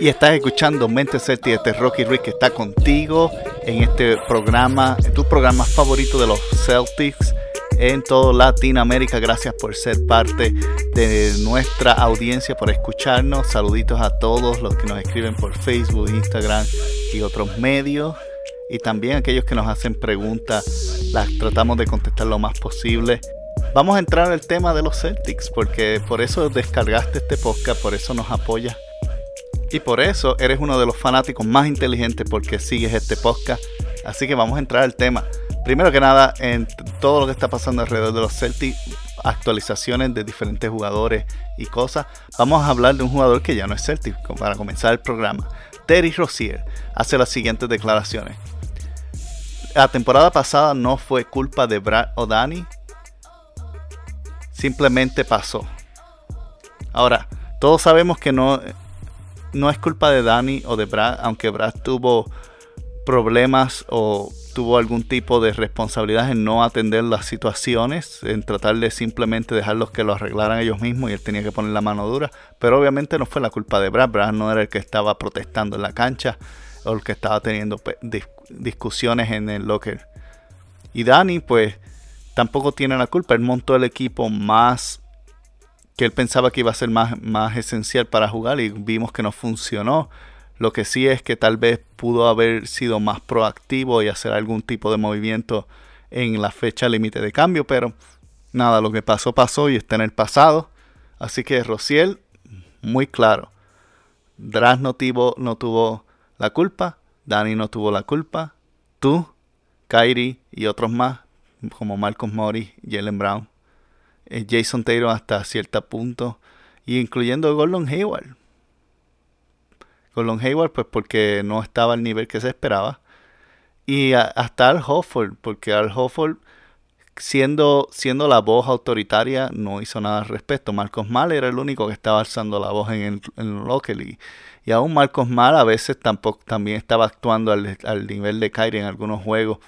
Y estás escuchando Mente Celtic, este Rocky Rick que está contigo en este programa, en tu programa favorito de los Celtics en toda Latinoamérica. Gracias por ser parte de nuestra audiencia, por escucharnos. Saluditos a todos los que nos escriben por Facebook, Instagram y otros medios. Y también aquellos que nos hacen preguntas, las tratamos de contestar lo más posible. Vamos a entrar al tema de los Celtics, porque por eso descargaste este podcast, por eso nos apoyas. Y por eso eres uno de los fanáticos más inteligentes porque sigues este podcast. Así que vamos a entrar al tema. Primero que nada, en todo lo que está pasando alrededor de los Celtics, actualizaciones de diferentes jugadores y cosas, vamos a hablar de un jugador que ya no es Celtic para comenzar el programa. Terry Rozier hace las siguientes declaraciones. La temporada pasada no fue culpa de Brad o Danny, simplemente pasó. Ahora, todos sabemos que no, no es culpa de Danny o de Brad, aunque Brad tuvo problemas o tuvo algún tipo de responsabilidad en no atender las situaciones, en tratar de simplemente dejarlos que lo arreglaran ellos mismos y él tenía que poner la mano dura. Pero obviamente no fue la culpa de Brad. Brad no era el que estaba protestando en la cancha o el que estaba teniendo discusiones en el locker. Y Dani, pues, tampoco tiene la culpa. Él montó el equipo más que él pensaba que iba a ser más, más esencial para jugar y vimos que no funcionó. Lo que sí es que tal vez pudo haber sido más proactivo y hacer algún tipo de movimiento en la fecha límite de cambio, pero nada, lo que pasó pasó y está en el pasado. Así que Rociel, muy claro. Dras no tuvo, no tuvo la culpa, Dani no tuvo la culpa, tú, Kyrie y otros más, como Marcos Mori, Jalen Brown, eh, Jason Taylor hasta cierto punto, y incluyendo Gordon Hayward. Long Hayward, pues porque no estaba al nivel que se esperaba. Y hasta Al Hofford, porque Al Hofford, siendo, siendo la voz autoritaria, no hizo nada al respecto. Marcos Mal era el único que estaba alzando la voz en el, en y aún Marcos Mal a veces tampoco, también estaba actuando al, al nivel de Kyrie en algunos juegos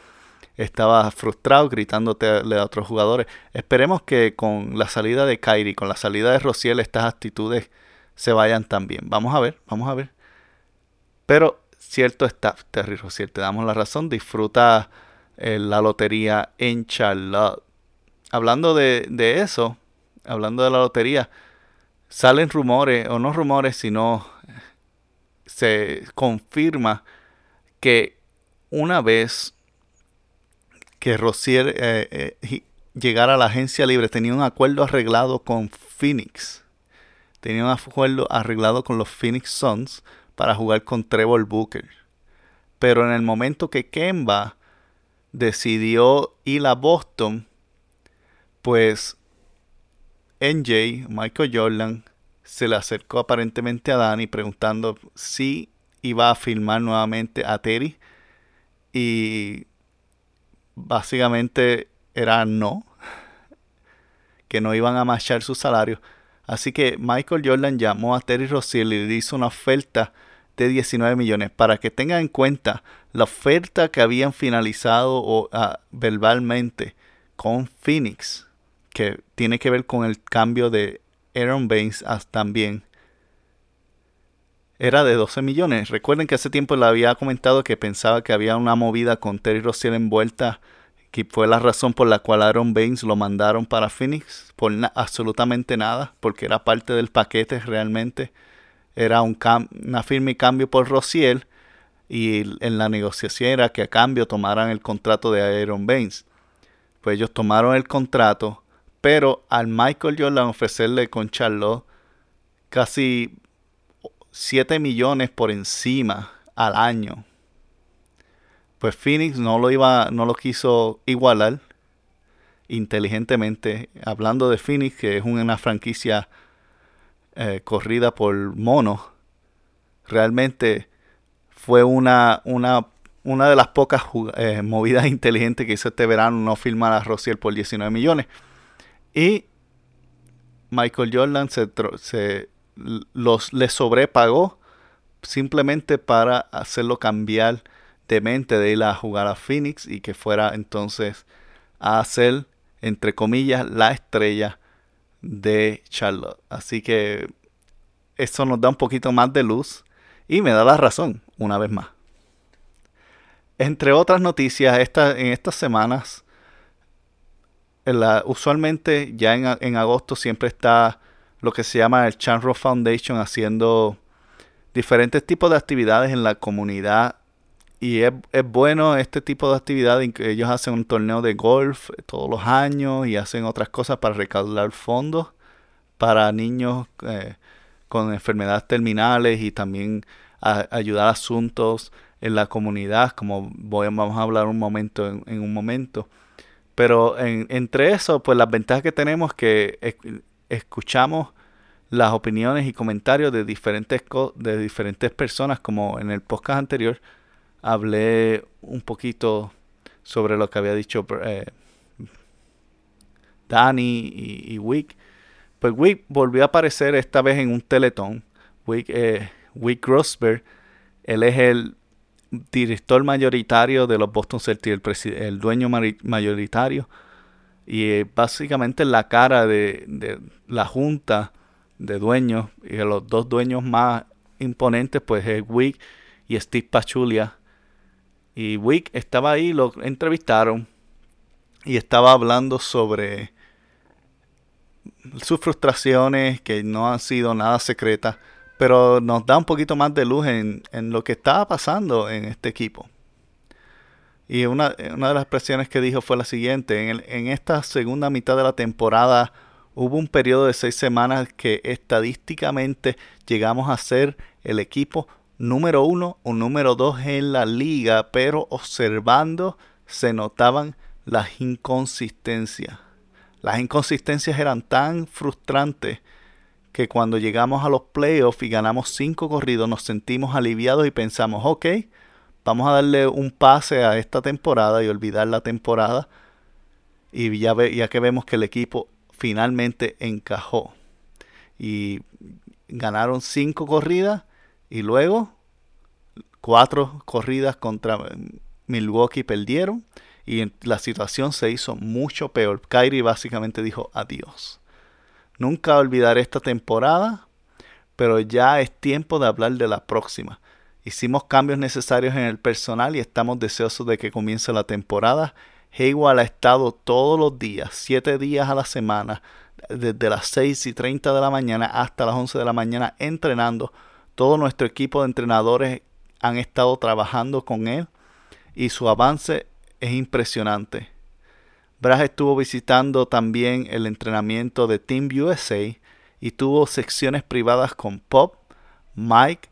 estaba frustrado gritándote a, otros jugadores. Esperemos que con la salida de Kyrie, con la salida de Rociel, estas actitudes se vayan también. Vamos a ver, vamos a ver. Pero cierto está, Terry Rosier, te damos la razón, disfruta eh, la lotería en Charlotte. Hablando de, eso, hablando de la lotería, salen rumores, o no rumores, sino se confirma que una vez que Rosier eh, eh, llegara a la agencia libre, tenía un acuerdo arreglado con Phoenix. Tenía un acuerdo arreglado con los Phoenix Suns para jugar con Trevor Booker. Pero en el momento que Kemba decidió ir a Boston, pues NJ, Michael Jordan, se le acercó aparentemente a Danny preguntando si iba a filmar nuevamente a Terry. Y básicamente era no, que no iban a marchar su salario. Así que Michael Jordan llamó a Terry Rozier y le hizo una oferta de 19 millones. Para que tengan en cuenta la oferta que habían finalizado ah, verbalmente con Phoenix, que tiene que ver con el cambio de Aaron Baines también, era de 12 millones. Recuerden que hace tiempo le había comentado que pensaba que había una movida con Terry Rozier envuelta, que fue la razón por la cual Aaron Baines lo mandaron para Phoenix, por absolutamente nada, porque era parte del paquete realmente era un una firme cambio por Rociel y en la negociación era que a cambio tomaran el contrato de Aaron Baines. Pues ellos tomaron el contrato, pero al Michael Jordan ofrecerle con Charlotte casi 7 millones por encima al año. Pues Phoenix no lo iba, no lo quiso igualar inteligentemente. Hablando de Phoenix, que es una franquicia eh, corrida por mono, realmente fue una, una, una de las pocas eh, movidas inteligentes que hizo este verano no filmar a Rociel por 19 millones. Y Michael Jordan se, se los, le sobrepagó simplemente para hacerlo cambiar de mente de ir a jugar a Phoenix y que fuera entonces a ser, entre comillas, la estrella de Charlotte. Así que eso nos da un poquito más de luz y me da la razón, una vez más. Entre otras noticias, en estas semanas, usualmente ya en, agosto siempre está lo que se llama el Chanro Foundation haciendo diferentes tipos de actividades en la comunidad. Y es, bueno este tipo de actividades. Ellos hacen un torneo de golf todos los años y hacen otras cosas para recaudar fondos para niños eh, con enfermedades terminales y también ayudar a asuntos en la comunidad, como voy, vamos a hablar un momento en, un momento. Pero entre eso, pues las ventajas que tenemos es que escuchamos las opiniones y comentarios de diferentes, de diferentes personas, como en el podcast anterior hablé un poquito sobre lo que había dicho eh, Danny y, Wick. Pues Wick volvió a aparecer esta vez en un teletón. Wick, eh, Wick Rosberg, él es el director mayoritario de los Boston Celtics, el, dueño mayoritario, y básicamente la cara de, la junta de dueños, y los dos dueños más imponentes, pues es Wick y Steve Pachulia. Y Wick estaba ahí, lo entrevistaron y estaba hablando sobre sus frustraciones, que no han sido nada secretas pero nos da un poquito más de luz en, lo que estaba pasando en este equipo. Y una, de las expresiones que dijo fue la siguiente, en, en esta segunda mitad de la temporada hubo un periodo de seis semanas que estadísticamente llegamos a ser el equipo número uno o número dos en la liga, pero observando se notaban las inconsistencias. Las inconsistencias eran tan frustrantes que cuando llegamos a los playoffs y ganamos cinco corridos nos sentimos aliviados y pensamos, ok, vamos a darle un pase a esta temporada y olvidar la temporada. Y ya, ya que vemos que el equipo finalmente encajó. Y ganaron cinco corridas y luego cuatro corridas contra Milwaukee perdieron. Y la situación se hizo mucho peor. Kyrie básicamente dijo adiós. Nunca olvidaré esta temporada, pero ya es tiempo de hablar de la próxima. Hicimos cambios necesarios en el personal y estamos deseosos de que comience la temporada. Hayward ha estado todos los días, siete días a la semana, desde las 6 y 30 de la mañana hasta las 11 de la mañana entrenando. Todo nuestro equipo de entrenadores han estado trabajando con él y su avance es impresionante. Brad estuvo visitando también el entrenamiento de Team USA y tuvo secciones privadas con Pop, Mike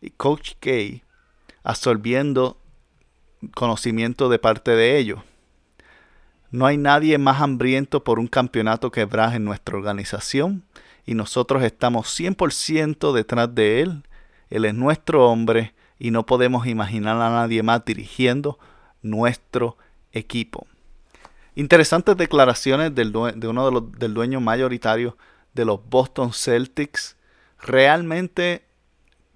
y Coach K, absorbiendo conocimiento de parte de ellos. No hay nadie más hambriento por un campeonato que Brad en nuestra organización y nosotros estamos 100% detrás de él. Él es nuestro hombre y no podemos imaginar a nadie más dirigiendo nuestro equipo. Interesantes declaraciones del de uno de los, del dueño mayoritario de los Boston Celtics. Realmente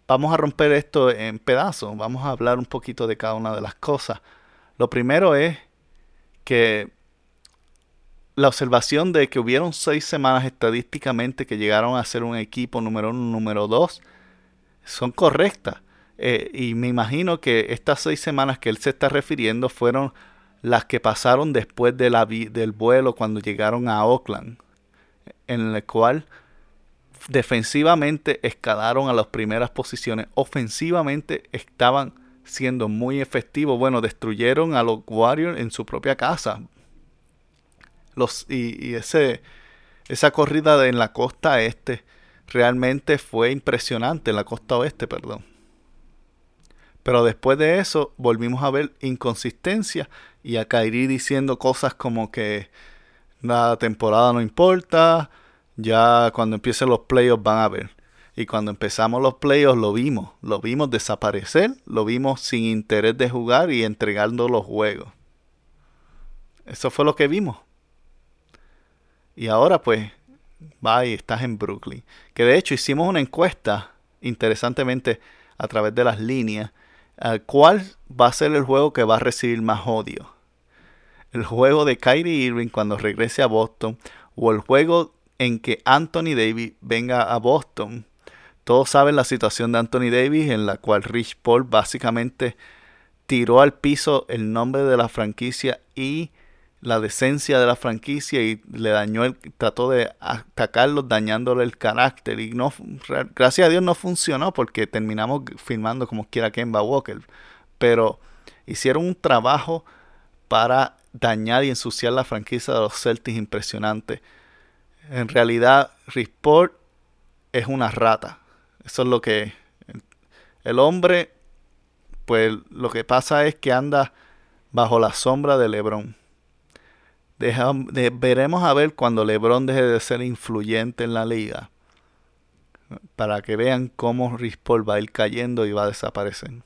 vamos a romper esto en pedazos. Vamos a hablar un poquito de cada una de las cosas. Lo primero es que la observación de que hubieron seis semanas estadísticamente que llegaron a ser un equipo número uno, número dos, son correctas. Eh, y me imagino que estas seis semanas que él se está refiriendo fueron las que pasaron después de la del vuelo cuando llegaron a Oakland, en el cual defensivamente escalaron a las primeras posiciones, ofensivamente estaban siendo muy efectivos. Bueno, destruyeron a los Warriors en su propia casa. Los, y, ese, esa corrida en la costa este realmente fue impresionante, en la costa oeste, perdón. Pero después de eso volvimos a ver inconsistencia y a Kairi diciendo cosas como que la temporada no importa, ya cuando empiecen los playoffs van a ver. Y cuando empezamos los playoffs lo vimos, lo vimos desaparecer, lo vimos sin interés de jugar y entregando los juegos. Eso fue lo que vimos. Y ahora pues, va y estás en Brooklyn. Que de hecho hicimos una encuesta, interesantemente, a través de las líneas, ¿cuál va a ser el juego que va a recibir más odio? el juego de Kyrie Irving cuando regrese a Boston o el juego en que Anthony Davis venga a Boston. Todos saben la situación de Anthony Davis en la cual Rich Paul básicamente tiró al piso el nombre de la franquicia y la decencia de la franquicia y le dañó el trató de atacarlo dañándole el carácter. Y no gracias a Dios no funcionó porque terminamos firmando como quiera Kemba Walker. Pero hicieron un trabajo para dañar y ensuciar la franquicia de los Celtics impresionante en realidad Risport es una rata eso es lo que el hombre pues lo que pasa es que anda bajo la sombra de LeBron veremos a ver cuando LeBron deje de ser influyente en la liga. Para que vean cómo Rich Paul va a ir cayendo y va a desaparecer.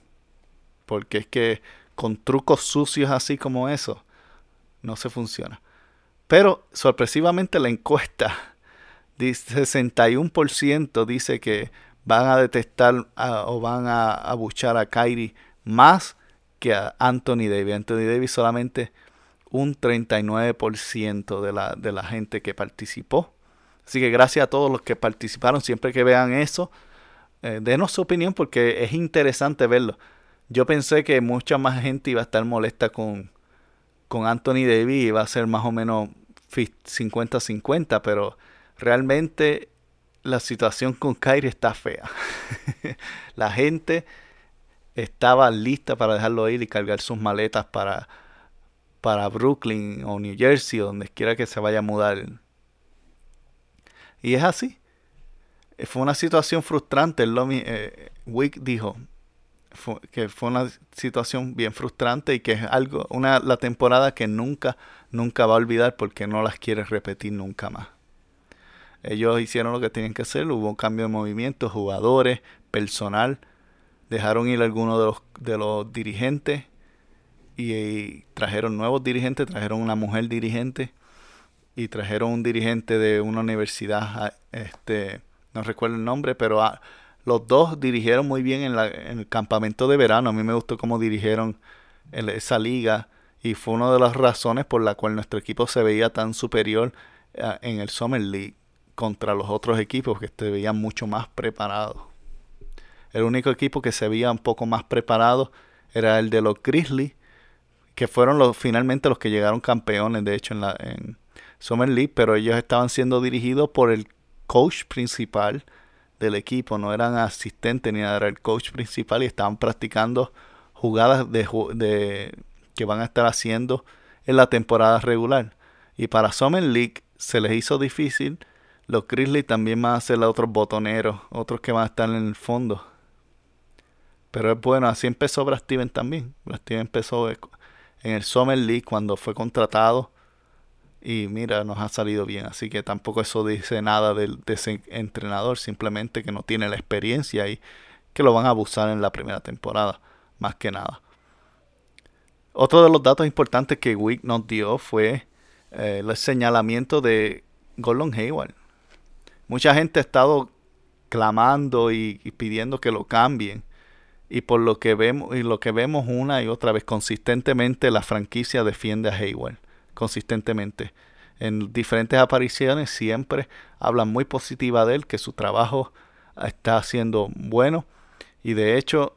Porque es que con trucos sucios así como eso, no se funciona. Pero sorpresivamente la encuesta, dice 61% dice que van a detestar o van a abuchar a Kyrie más que a Anthony Davis. Anthony Davis solamente un 39% de la, de la gente que participó. Así que gracias a todos los que participaron. Siempre que vean eso, eh, denos su opinión porque es interesante verlo. Yo pensé que mucha más gente iba a estar molesta con, con Anthony Davis iba a ser más o menos 50-50, pero realmente la situación con Kyrie está fea. la gente estaba lista para dejarlo ir y cargar sus maletas para para Brooklyn o New Jersey o donde quiera que se vaya a mudar. Y es así. Eh, fue una situación frustrante. Eh, Wick dijo que fue una situación bien frustrante y que es algo, una la temporada que nunca, nunca va a olvidar porque no las quiere repetir nunca más. Ellos hicieron lo que tenían que hacer, hubo un cambio de movimiento, jugadores, personal, dejaron ir algunos de los, de los dirigentes y, trajeron nuevos dirigentes, trajeron una mujer dirigente y trajeron un dirigente de una universidad, ah, este, no recuerdo el nombre, pero ah, los dos dirigieron muy bien en, la, en, el campamento de verano. A mí me gustó cómo dirigieron esa liga y fue una de las razones por la cual nuestro equipo se veía tan superior ah, en el Summer League contra los otros equipos que se veían mucho más preparados. El único equipo que se veía un poco más preparado era el de los Grizzlies que fueron los, finalmente los que llegaron campeones, de hecho, en la en Summer League, pero ellos estaban siendo dirigidos por el coach principal del equipo, no eran asistentes ni era el coach principal y estaban practicando jugadas de, de que van a estar haciendo en la temporada regular. Y para Summer League se les hizo difícil. Los Grizzlies también van a ser otros botoneros, otros que van a estar en el fondo. Pero es bueno, así empezó Brad Steven también. Brad Steven empezó en el Summer League cuando fue contratado. Y mira, nos ha salido bien. Así que tampoco eso dice nada del, de entrenador. Simplemente que no tiene la experiencia y que lo van a abusar en la primera temporada. Más que nada. Otro de los datos importantes que Wick nos dio fue eh, el señalamiento de Gordon Hayward. Mucha gente ha estado clamando y pidiendo que lo cambien y por lo que vemos y lo que vemos una y otra vez consistentemente la franquicia defiende a Hayward consistentemente. En diferentes apariciones siempre hablan muy positiva de él que su trabajo está haciendo bueno y de hecho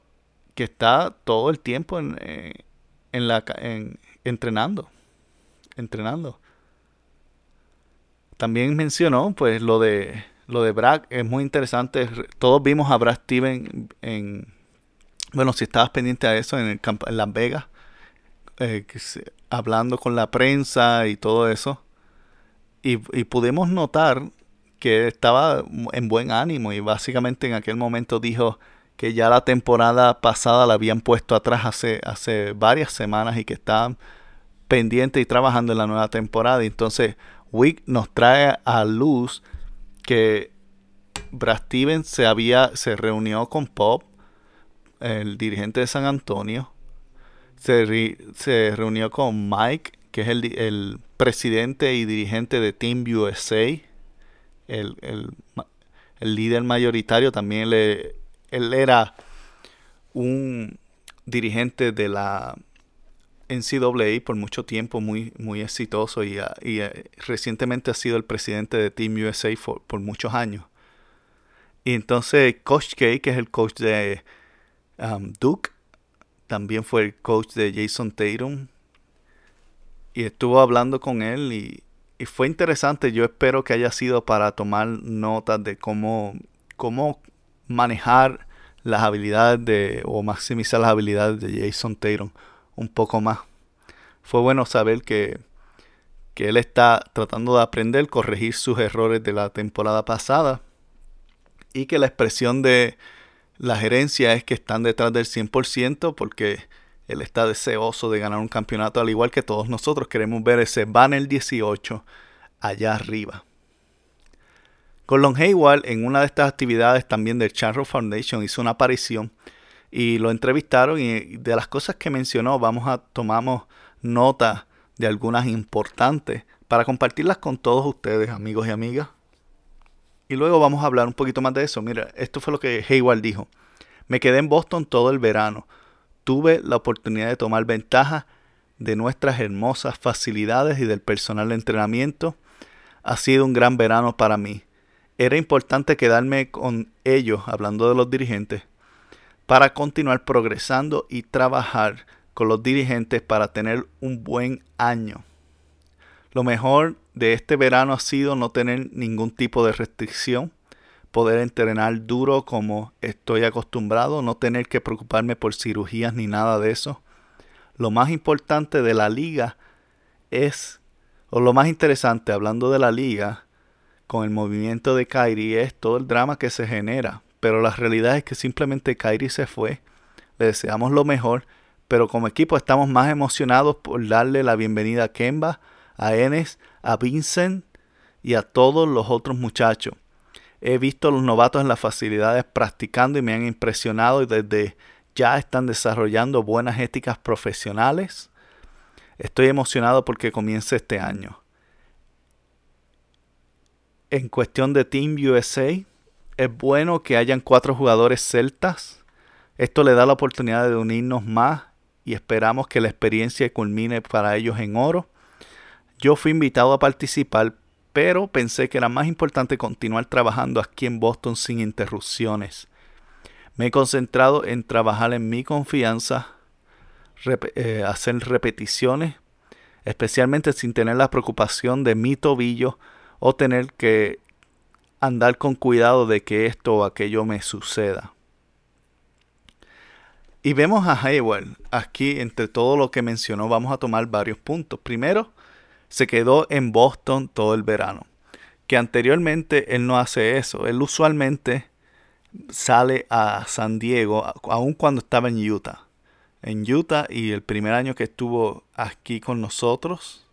que está todo el tiempo en, eh, en la en, entrenando entrenando. También mencionó pues lo de lo de Brad es muy interesante todos vimos a Brad Steven en bueno, si estabas pendiente a eso en, el en Las Vegas, eh, hablando con la prensa y todo eso, y, pudimos notar que estaba en buen ánimo y básicamente en aquel momento dijo que ya la temporada pasada la habían puesto atrás hace, hace varias semanas y que estaban pendientes y trabajando en la nueva temporada. Y entonces Wick nos trae a luz que Brad Stevens se había se reunió con Pop el dirigente de San Antonio, se, se reunió con Mike, que es el, el, presidente y dirigente de Team USA, el, el, el líder mayoritario, también le, él era un dirigente de la NCAA por mucho tiempo, muy, muy exitoso y, y, eh, recientemente ha sido el presidente de Team USA por muchos años. Y entonces Coach K, que es el coach de um, Duke, también fue el coach de Jason Tatum. Y estuvo hablando con él y, y fue interesante. Yo espero que haya sido para tomar notas de cómo, cómo manejar las habilidades de o maximizar las habilidades de Jason Tatum un poco más. Fue bueno saber que, que él está tratando de aprender, corregir sus errores de la temporada pasada y que la expresión de la gerencia es que están detrás del 100% porque él está deseoso de ganar un campeonato al igual que todos nosotros queremos ver ese banner 18 allá arriba. Colon Hayward en una de estas actividades también del Charro Foundation hizo una aparición y lo entrevistaron y de las cosas que mencionó vamos a tomamos nota de algunas importantes para compartirlas con todos ustedes amigos y amigas. Y luego vamos a hablar un poquito más de eso. Mira, esto fue lo que Hayward dijo. Me quedé en Boston todo el verano. Tuve la oportunidad de tomar ventaja de nuestras hermosas facilidades y del personal de entrenamiento. Ha sido un gran verano para mí era importante quedarme con ellos, hablando de los dirigentes, para continuar progresando y trabajar con los dirigentes para tener un buen año. Lo mejor de este verano ha sido no tener ningún tipo de restricción, poder entrenar duro como estoy acostumbrado, no tener que preocuparme por cirugías ni nada de eso. Lo más importante de la liga es, o lo más interesante hablando de la liga, con el movimiento de Kairi es todo el drama que se genera. Pero la realidad es que simplemente Kairi se fue. Le deseamos lo mejor. Pero como equipo estamos más emocionados por darle la bienvenida a Kemba, a Enes, a Vincent y a todos los otros muchachos. He visto a los novatos en las facilidades practicando y me han impresionado y desde ya están desarrollando buenas éticas profesionales. Estoy emocionado porque comience este año en cuestión de Team USA, es bueno que hayan cuatro jugadores celtas. Esto le da la oportunidad de unirnos más y esperamos que la experiencia culmine para ellos en oro. Yo fui invitado a participar, pero pensé que era más importante continuar trabajando aquí en Boston sin interrupciones. Me he concentrado en trabajar en mi confianza, eh, hacer repeticiones, especialmente sin tener la preocupación de mi tobillo o tener que andar con cuidado de que esto o aquello me suceda. Y vemos a Hayward aquí entre todo lo que mencionó vamos a tomar varios puntos. Primero, se quedó en Boston todo el verano, que anteriormente él no hace eso. Él usualmente sale a San Diego, aun cuando estaba en Utah. En Utah y el primer año que estuvo aquí con nosotros,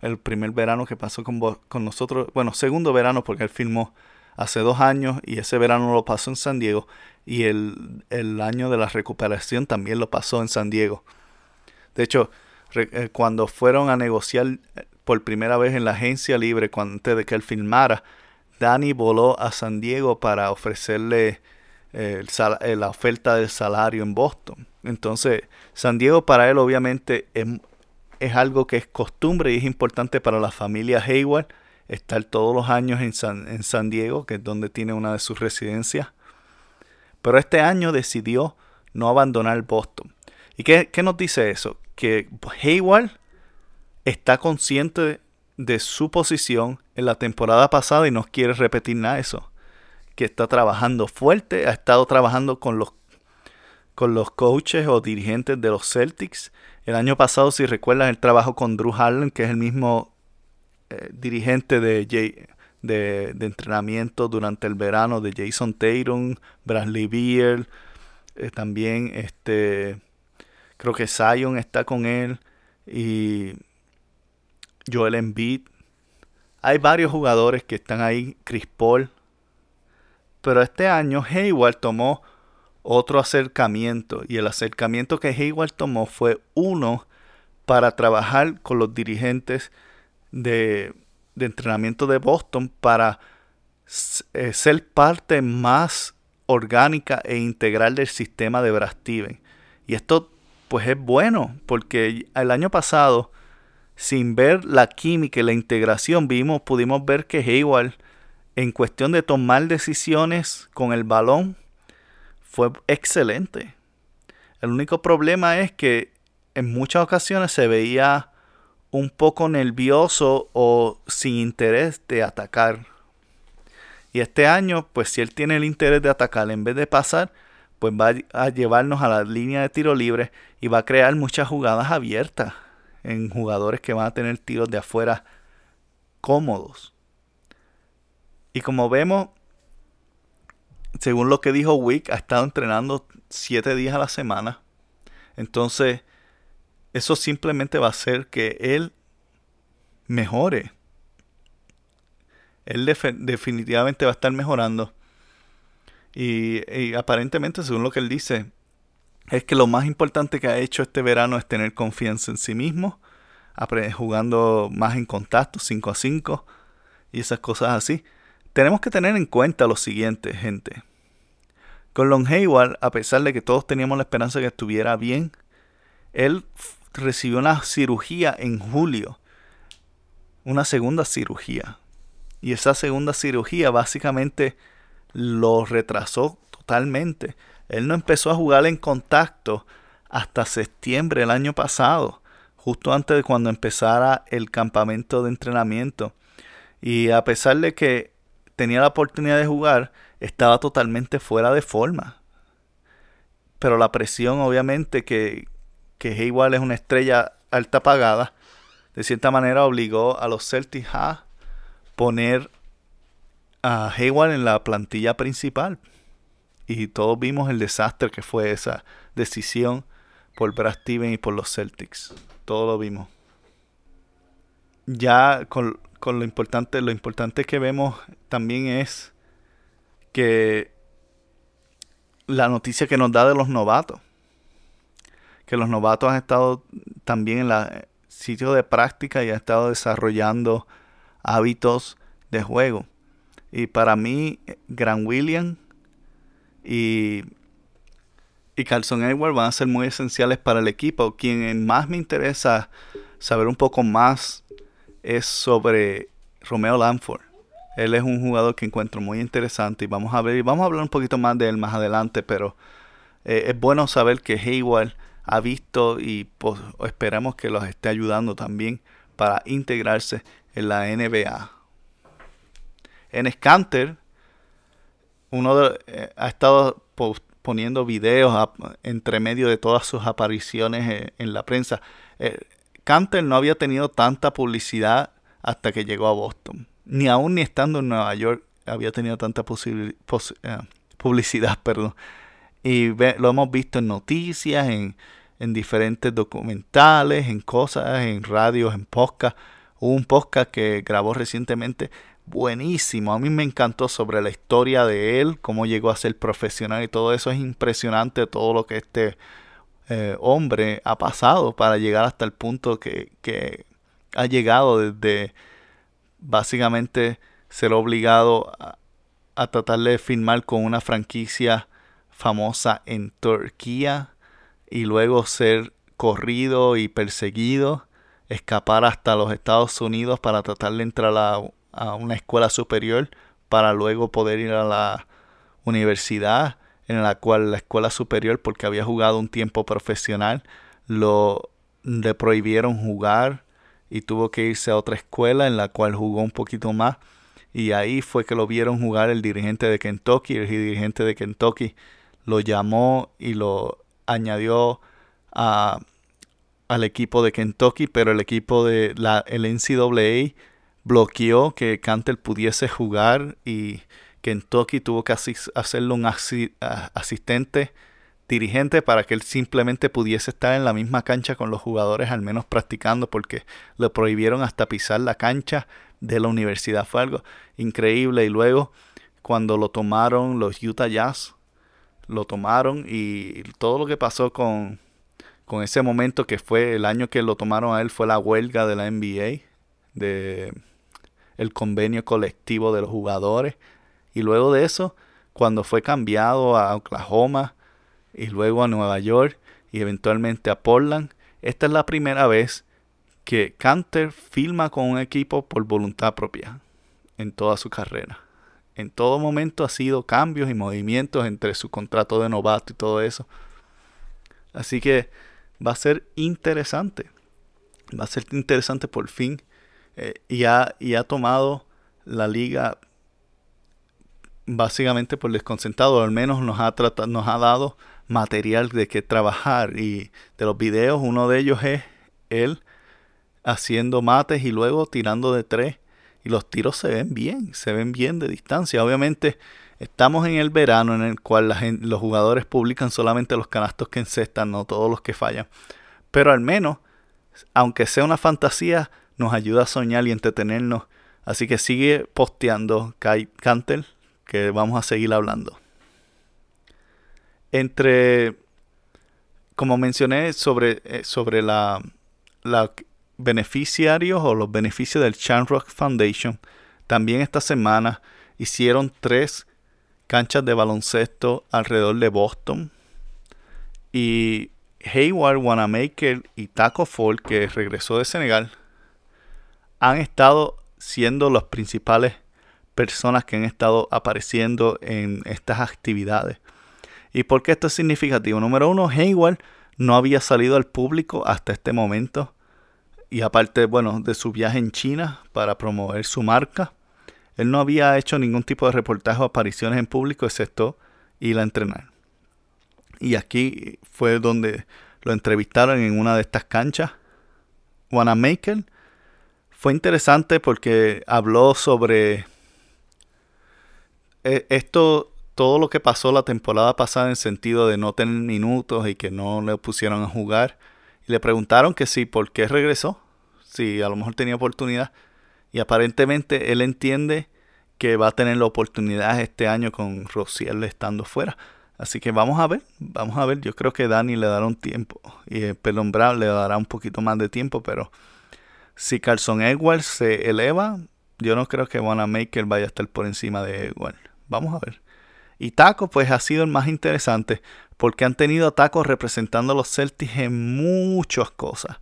el primer verano que pasó con, con nosotros, bueno, segundo verano porque él filmó hace dos años y ese verano lo pasó en San Diego y el, año de la recuperación también lo pasó en San Diego. De hecho, eh, cuando fueron a negociar eh, por primera vez en la agencia libre, antes de que él filmara, Danny voló a San Diego para ofrecerle eh, la oferta del salario en Boston. Entonces, San Diego para él obviamente es, es algo que es costumbre y es importante para la familia Hayward estar todos los años en San, en San Diego, que es donde tiene una de sus residencias. Pero este año decidió no abandonar Boston. ¿Y qué, nos dice eso? Que Hayward está consciente de, su posición en la temporada pasada y no quiere repetir nada de eso. Que está trabajando fuerte, ha estado trabajando con los, con los coaches o dirigentes de los Celtics el año pasado, si recuerdan, el trabajo con Drew Harlan, que es el mismo eh, dirigente de, de, entrenamiento durante el verano de Jason Tatum, Bradley Beal, eh, también este, creo que Zion está con él y Joel Embiid. Hay varios jugadores que están ahí, Chris Paul. Pero este año Hayward tomó otro acercamiento y el acercamiento que Hayward tomó fue uno para trabajar con los dirigentes de, entrenamiento de Boston para eh, ser parte más orgánica e integral del sistema de Brad Steven. Y esto pues es bueno porque el año pasado sin ver la química y la integración vimos pudimos ver que Hayward en cuestión de tomar decisiones con el balón, fue excelente. El único problema es que en muchas ocasiones se veía un poco nervioso o sin interés de atacar. Y este año, pues si él tiene el interés de atacar en vez de pasar, pues va a llevarnos a la línea de tiro libre y va a crear muchas jugadas abiertas en jugadores que van a tener tiros de afuera cómodos. Y como vemos, según lo que dijo Wick, ha estado entrenando 7 días a la semana. Entonces, eso simplemente va a hacer que él mejore. Él definitivamente va a estar mejorando. Y, aparentemente, según lo que él dice, es que lo más importante que ha hecho este verano es tener confianza en sí mismo, jugando más en contacto, 5 a 5 y esas cosas así. Tenemos que tener en cuenta lo siguiente, gente. Con Long Hayward, a pesar de que todos teníamos la esperanza de que estuviera bien, él recibió una cirugía en julio. Una segunda cirugía. Y esa segunda cirugía básicamente lo retrasó totalmente. Él no empezó a jugar en contacto hasta septiembre del año pasado, justo antes de cuando empezara el campamento de entrenamiento. Y a pesar de que tenía la oportunidad de jugar, estaba totalmente fuera de forma. Pero la presión, obviamente, que, que Hayward es una estrella alta pagada, de cierta manera obligó a los Celtics a poner a Hayward en la plantilla principal. Y todos vimos el desastre que fue esa decisión por Brad Steven y por los Celtics. Todo lo vimos. Ya con, con lo importante, lo importante que vemos también es que la noticia que nos da de los novatos. Que los novatos han estado también en la sitio de práctica y han estado desarrollando hábitos de juego. Y para mí, Gran William y, y Carlson Edward van a ser muy esenciales para el equipo. Quien más me interesa saber un poco más es sobre Romeo Lanford. Él es un jugador que encuentro muy interesante y vamos a ver, vamos a hablar un poquito más de él más adelante, pero eh, es bueno saber que Hayward ha visto y pues, esperamos que los esté ayudando también para integrarse en la NBA. En Scanter, uno eh, ha estado poniendo videos entre medio de todas sus apariciones eh, en la prensa. Eh, Canter no había tenido tanta publicidad hasta que llegó a Boston. Ni aún ni estando en Nueva York había tenido tanta publicidad. Perdón. Y lo hemos visto en noticias, en, en diferentes documentales, en cosas, en radios, en podcast. Hubo un podcast que grabó recientemente buenísimo. A mí me encantó sobre la historia de él, cómo llegó a ser profesional y todo eso. Es impresionante todo lo que este eh, hombre ha pasado para llegar hasta el punto que, que ha llegado desde básicamente ser obligado a, a tratar de firmar con una franquicia famosa en Turquía y luego ser corrido y perseguido, escapar hasta los Estados Unidos para tratar de entrar a a una escuela superior para luego poder ir a la universidad en la cual la escuela superior porque había jugado un tiempo profesional lo le prohibieron jugar y tuvo que irse a otra escuela en la cual jugó un poquito más. Y ahí fue que lo vieron jugar el dirigente de Kentucky el dirigente de Kentucky lo llamó y lo añadió a, al equipo de Kentucky pero el equipo de la el NCAA bloqueó que Cantel pudiese jugar y Kentucky tuvo que hacerlo un asistente dirigente para que él simplemente pudiese estar en la misma cancha con los jugadores, al menos practicando, porque le prohibieron hasta pisar la cancha de la universidad. Fue algo increíble. Y luego, cuando lo tomaron los Utah Jazz, lo tomaron y todo lo que pasó con, con ese momento que fue el año que lo tomaron a él, fue la huelga de la NBA. De, el convenio colectivo de los jugadores. Y luego de eso, cuando fue cambiado a Oklahoma y luego a Nueva York y eventualmente a Portland, esta es la primera vez que Canter filma con un equipo por voluntad propia en toda su carrera. en todo momento ha sido cambios y movimientos entre su contrato de novato y todo eso. Así que va a ser interesante. Va a ser interesante por fin. Eh, y, ha, y ha tomado la liga básicamente por desconcentrado, al menos nos ha, tratado, nos ha dado material de que trabajar. Y de los videos, uno de ellos es él haciendo mates y luego tirando de tres. Y los tiros se ven bien, se ven bien de distancia. Obviamente estamos en el verano en el cual los jugadores publican solamente los canastos que encestan, no todos los que fallan. Pero al menos, aunque sea una fantasía, nos ayuda a soñar y entretenernos. Así que sigue posteando Kai Cantel, que vamos a seguir hablando. Entre, como mencioné sobre, eh, sobre la, beneficiarios o los beneficios del Rock Foundation, también esta semana hicieron tres canchas de baloncesto alrededor de Boston. Y Hayward, Wanamaker y Taco Fall, que regresó de Senegal, han estado siendo las principales personas que han estado apareciendo en estas actividades. ¿Y por qué esto es significativo? Número uno, Hayward no había salido al público hasta este momento y aparte, bueno, de su viaje en China para promover su marca, él no había hecho ningún tipo de reportaje o apariciones en público excepto ir a entrenar. Y aquí fue donde lo entrevistaron en una de estas canchas. Wanamaker fue interesante porque habló sobre eh, esto, todo lo que pasó la temporada pasada en sentido de no tener minutos y que no le pusieron a jugar. Y le preguntaron que sí, ¿por qué regresó? si a lo mejor tenía oportunidad. Y aparentemente él entiende que va a tener la oportunidad este año con Rociel estando fuera. Así que vamos a ver, vamos a ver. Yo creo que Dani le dará un tiempo y Pelón Brown le dará un poquito más de tiempo, pero si Carson Edwards se eleva, yo no creo que Wanamaker vaya a estar por encima de Edwards. Vamos a ver. Y Taco, pues ha sido el más interesante porque han tenido a Taco representando a los Celtics en muchas cosas.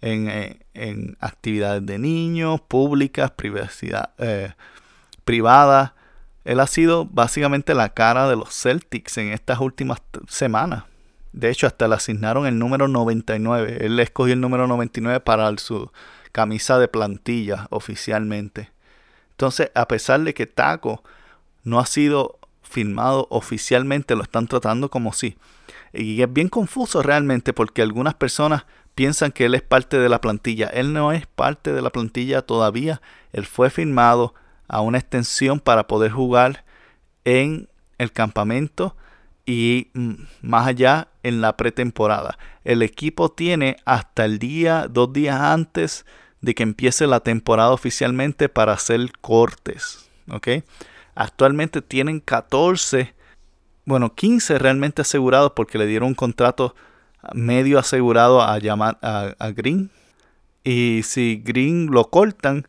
Eh, en, actividades de niños, públicas, privacidad, eh, privadas. Él ha sido básicamente la cara de los Celtics en estas últimas semanas. De hecho, hasta le asignaron el número 99. Él escogió el número 99 para su camisa de plantilla oficialmente. Entonces, a pesar de que Taco no ha sido firmado oficialmente, lo están tratando como si. Y es bien confuso realmente porque algunas personas piensan que él es parte de la plantilla. Él no es parte de la plantilla todavía. Él fue firmado a una extensión para poder jugar en el campamento y mm, más allá en la pretemporada. El equipo tiene hasta el día, dos días antes de que empiece la temporada oficialmente para hacer cortes. ¿ok? Actualmente tienen 14, bueno, 15 realmente asegurados porque le dieron un contrato medio asegurado a llamar a, Green. Y si Green lo cortan,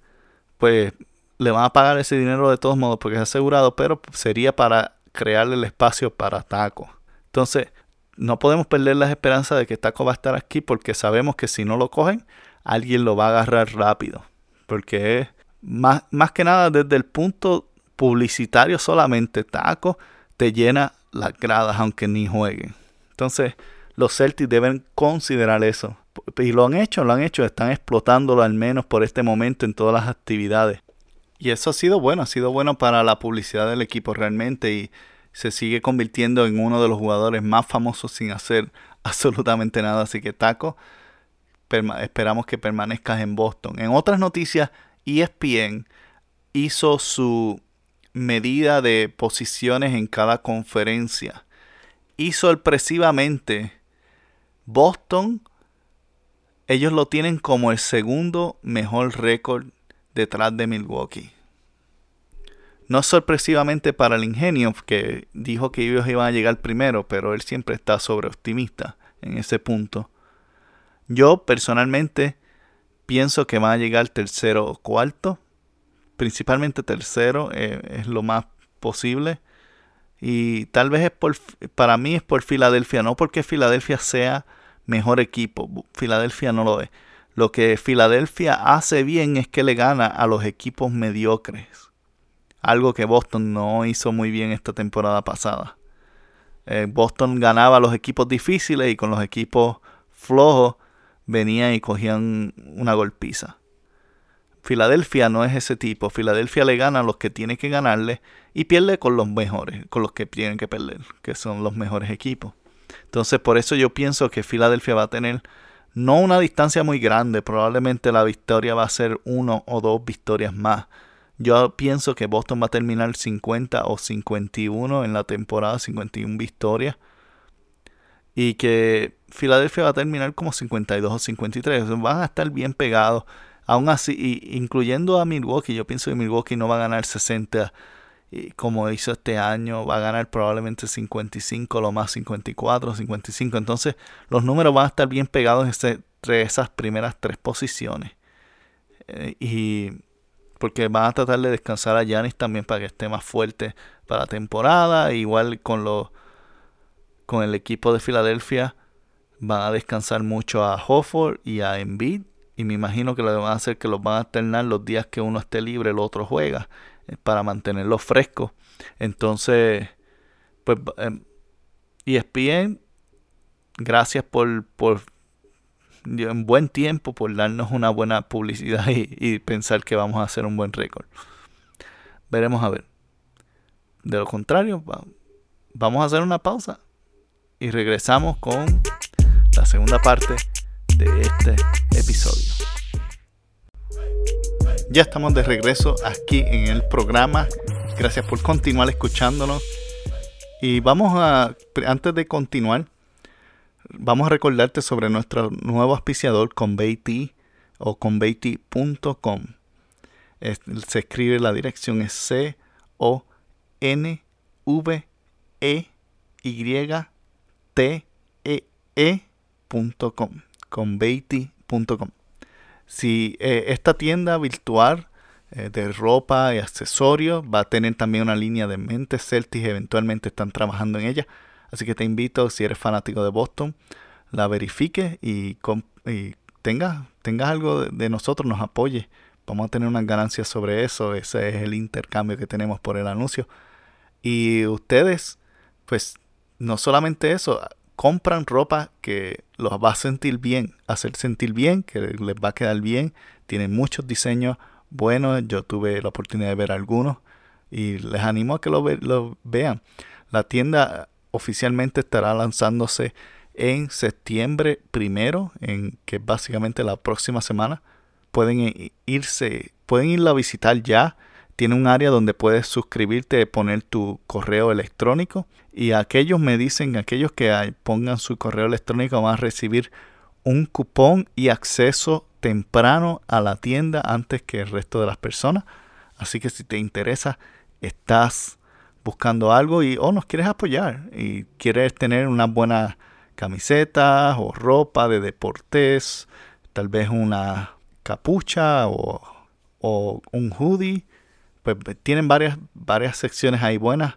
pues le van a pagar ese dinero de todos modos porque es asegurado, pero sería para crearle el espacio para Taco. Entonces, no podemos perder las esperanzas de que Taco va a estar aquí porque sabemos que si no lo cogen, alguien lo va a agarrar rápido. Porque más, más que nada desde el punto publicitario solamente, Taco te llena las gradas aunque ni jueguen. Entonces, los Celtics deben considerar eso. Y lo han hecho, lo han hecho, están explotándolo al menos por este momento en todas las actividades. Y eso ha sido bueno, ha sido bueno para la publicidad del equipo realmente y se sigue convirtiendo en uno de los jugadores más famosos sin hacer absolutamente nada. Así que Taco, esperamos que permanezcas en Boston. En otras noticias, ESPN hizo su medida de posiciones en cada conferencia. Y sorpresivamente Boston, ellos lo tienen como el segundo mejor récord detrás de Milwaukee. No sorpresivamente para el ingenio, que dijo que ellos iban a llegar primero, pero él siempre está sobre optimista en ese punto. Yo personalmente pienso que van a llegar tercero o cuarto. Principalmente tercero eh, es lo más posible. Y tal vez es por, para mí es por Filadelfia, no porque Filadelfia sea mejor equipo. Filadelfia no lo es. Lo que Filadelfia hace bien es que le gana a los equipos mediocres. algo que Boston no hizo muy bien esta temporada pasada. Eh, Boston ganaba a los equipos difíciles y con los equipos flojos venían y cogían una golpiza. Filadelfia no es ese tipo. Filadelfia le gana a los que tiene que ganarle y pierde con los mejores, con los que tienen que perder, que son los mejores equipos. Entonces, por eso yo pienso que Filadelfia va a tener no una distancia muy grande, probablemente la victoria va a ser uno o dos victorias más. Yo pienso que Boston va a terminar 50 o 51 en la temporada, 51 victorias. Y que Filadelfia va a terminar como 52 o 53. Van a estar bien pegados. Aún así, incluyendo a Milwaukee, yo pienso que Milwaukee no va a ganar 60 como hizo este año. Va a ganar probablemente 55, lo más 54, 55. Entonces, los números van a estar bien pegados entre esas primeras tres posiciones. Eh, y porque van a tratar de descansar a Yanis también para que esté más fuerte para la temporada. Igual con los con el equipo de Filadelfia van a descansar mucho a Hofford y a Embiid y me imagino que lo van a hacer que los van a alternar los días que uno esté libre, el otro juega, eh, para mantenerlos frescos. Entonces, pues, eh, ESPN, gracias por, por en buen tiempo, por darnos una buena publicidad y, pensar que vamos a hacer un buen récord. Veremos a ver. De lo contrario, vamos a hacer una pausa y regresamos con la segunda parte de este episodio. Ya estamos de regreso aquí en el programa. Gracias por continuar escuchándonos. Y vamos a, antes de continuar, vamos a recordarte sobre nuestro nuevo auspiciador Conveity o conveity.com. Se escribe la dirección es C O N V E Y T E E.com conveity.com. Si eh, esta tienda virtual eh, de ropa y accesorios va a tener también una línea de mentes Celtics, eventualmente están trabajando en ella. Así que te invito, si eres fanático de Boston, la verifique y, tengas tenga algo de, nosotros, nos apoye. Vamos a tener unas ganancias sobre eso. Ese es el intercambio que tenemos por el anuncio. Y ustedes, pues, no solamente eso, compran ropa que los va a sentir bien, hacer sentir bien, que les va a quedar bien. Tienen muchos diseños buenos. Yo tuve la oportunidad de ver algunos y les animo a que lo, vean. La tienda oficialmente estará lanzándose en septiembre primero, en que básicamente la próxima semana. Pueden irse, pueden irla a visitar ya tiene un área donde puedes suscribirte, poner tu correo electrónico y aquellos me dicen, aquellos que pongan su correo electrónico van a recibir un cupón y acceso temprano a la tienda antes que el resto de las personas. Así que si te interesa, estás buscando algo y o nos quieres apoyar y quieres tener una buena camiseta o ropa de deportes, tal vez una capucha o, o un hoodie pues tienen varias, varias secciones ahí buenas.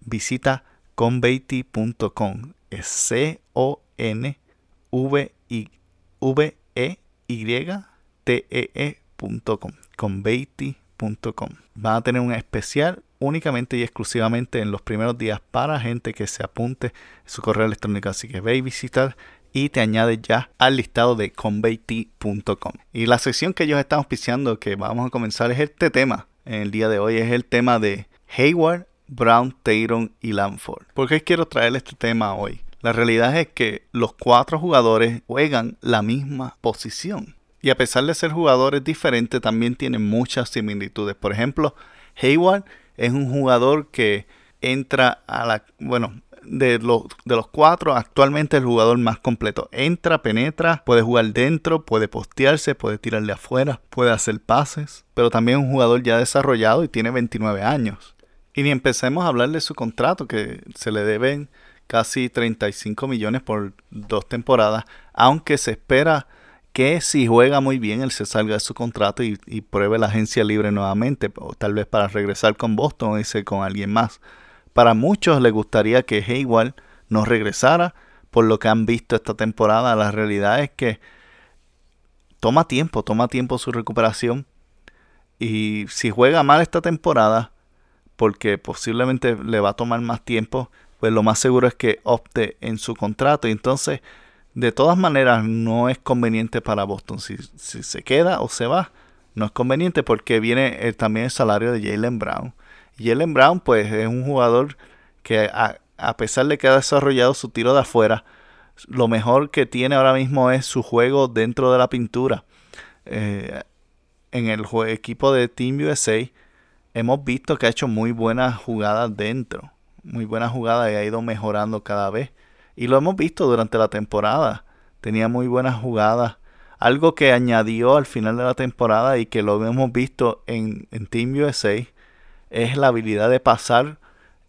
Visita conveity.com. Es C-O-N-V-E-Y-T-E-E.com. Conveity.com. Van a tener un especial únicamente y exclusivamente en los primeros días para gente que se apunte su correo electrónico. Así que ve y visitar y te añade ya al listado de conveity.com. Y la sección que ellos están auspiciando que vamos a comenzar es este tema en el día de hoy es el tema de Hayward, Brown, Tatum y Lanford. ¿Por qué quiero traer este tema hoy? La realidad es que los cuatro jugadores juegan la misma posición. Y a pesar de ser jugadores diferentes, también tienen muchas similitudes. Por ejemplo, Hayward es un jugador que entra a la... Bueno, de los, de los cuatro, actualmente el jugador más completo. Entra, penetra, puede jugar dentro, puede postearse, puede tirarle afuera, puede hacer pases, pero también un jugador ya desarrollado y tiene 29 años. Y ni empecemos a hablar de su contrato, que se le deben casi 35 millones por dos temporadas, aunque se espera que si juega muy bien él se salga de su contrato y, y pruebe la agencia libre nuevamente, o tal vez para regresar con Boston o irse con alguien más. Para muchos les gustaría que Hayward no regresara por lo que han visto esta temporada. La realidad es que toma tiempo, toma tiempo su recuperación. Y si juega mal esta temporada, porque posiblemente le va a tomar más tiempo, pues lo más seguro es que opte en su contrato. Y entonces, de todas maneras, no es conveniente para Boston. Si, se queda o se va, no es conveniente porque viene eh, también el salario de Jalen Brown. Jalen Brown, pues, es un jugador que a, pesar de que ha desarrollado su tiro de afuera, lo mejor que tiene ahora mismo es su juego dentro de la pintura. Eh, en el equipo de Team USA hemos visto que ha hecho muy buenas jugadas dentro. Muy buenas jugadas y ha ido mejorando cada vez. Y lo hemos visto durante la temporada. Tenía muy buenas jugadas. Algo que añadió al final de la temporada y que lo hemos visto en, Team USA es la habilidad de pasar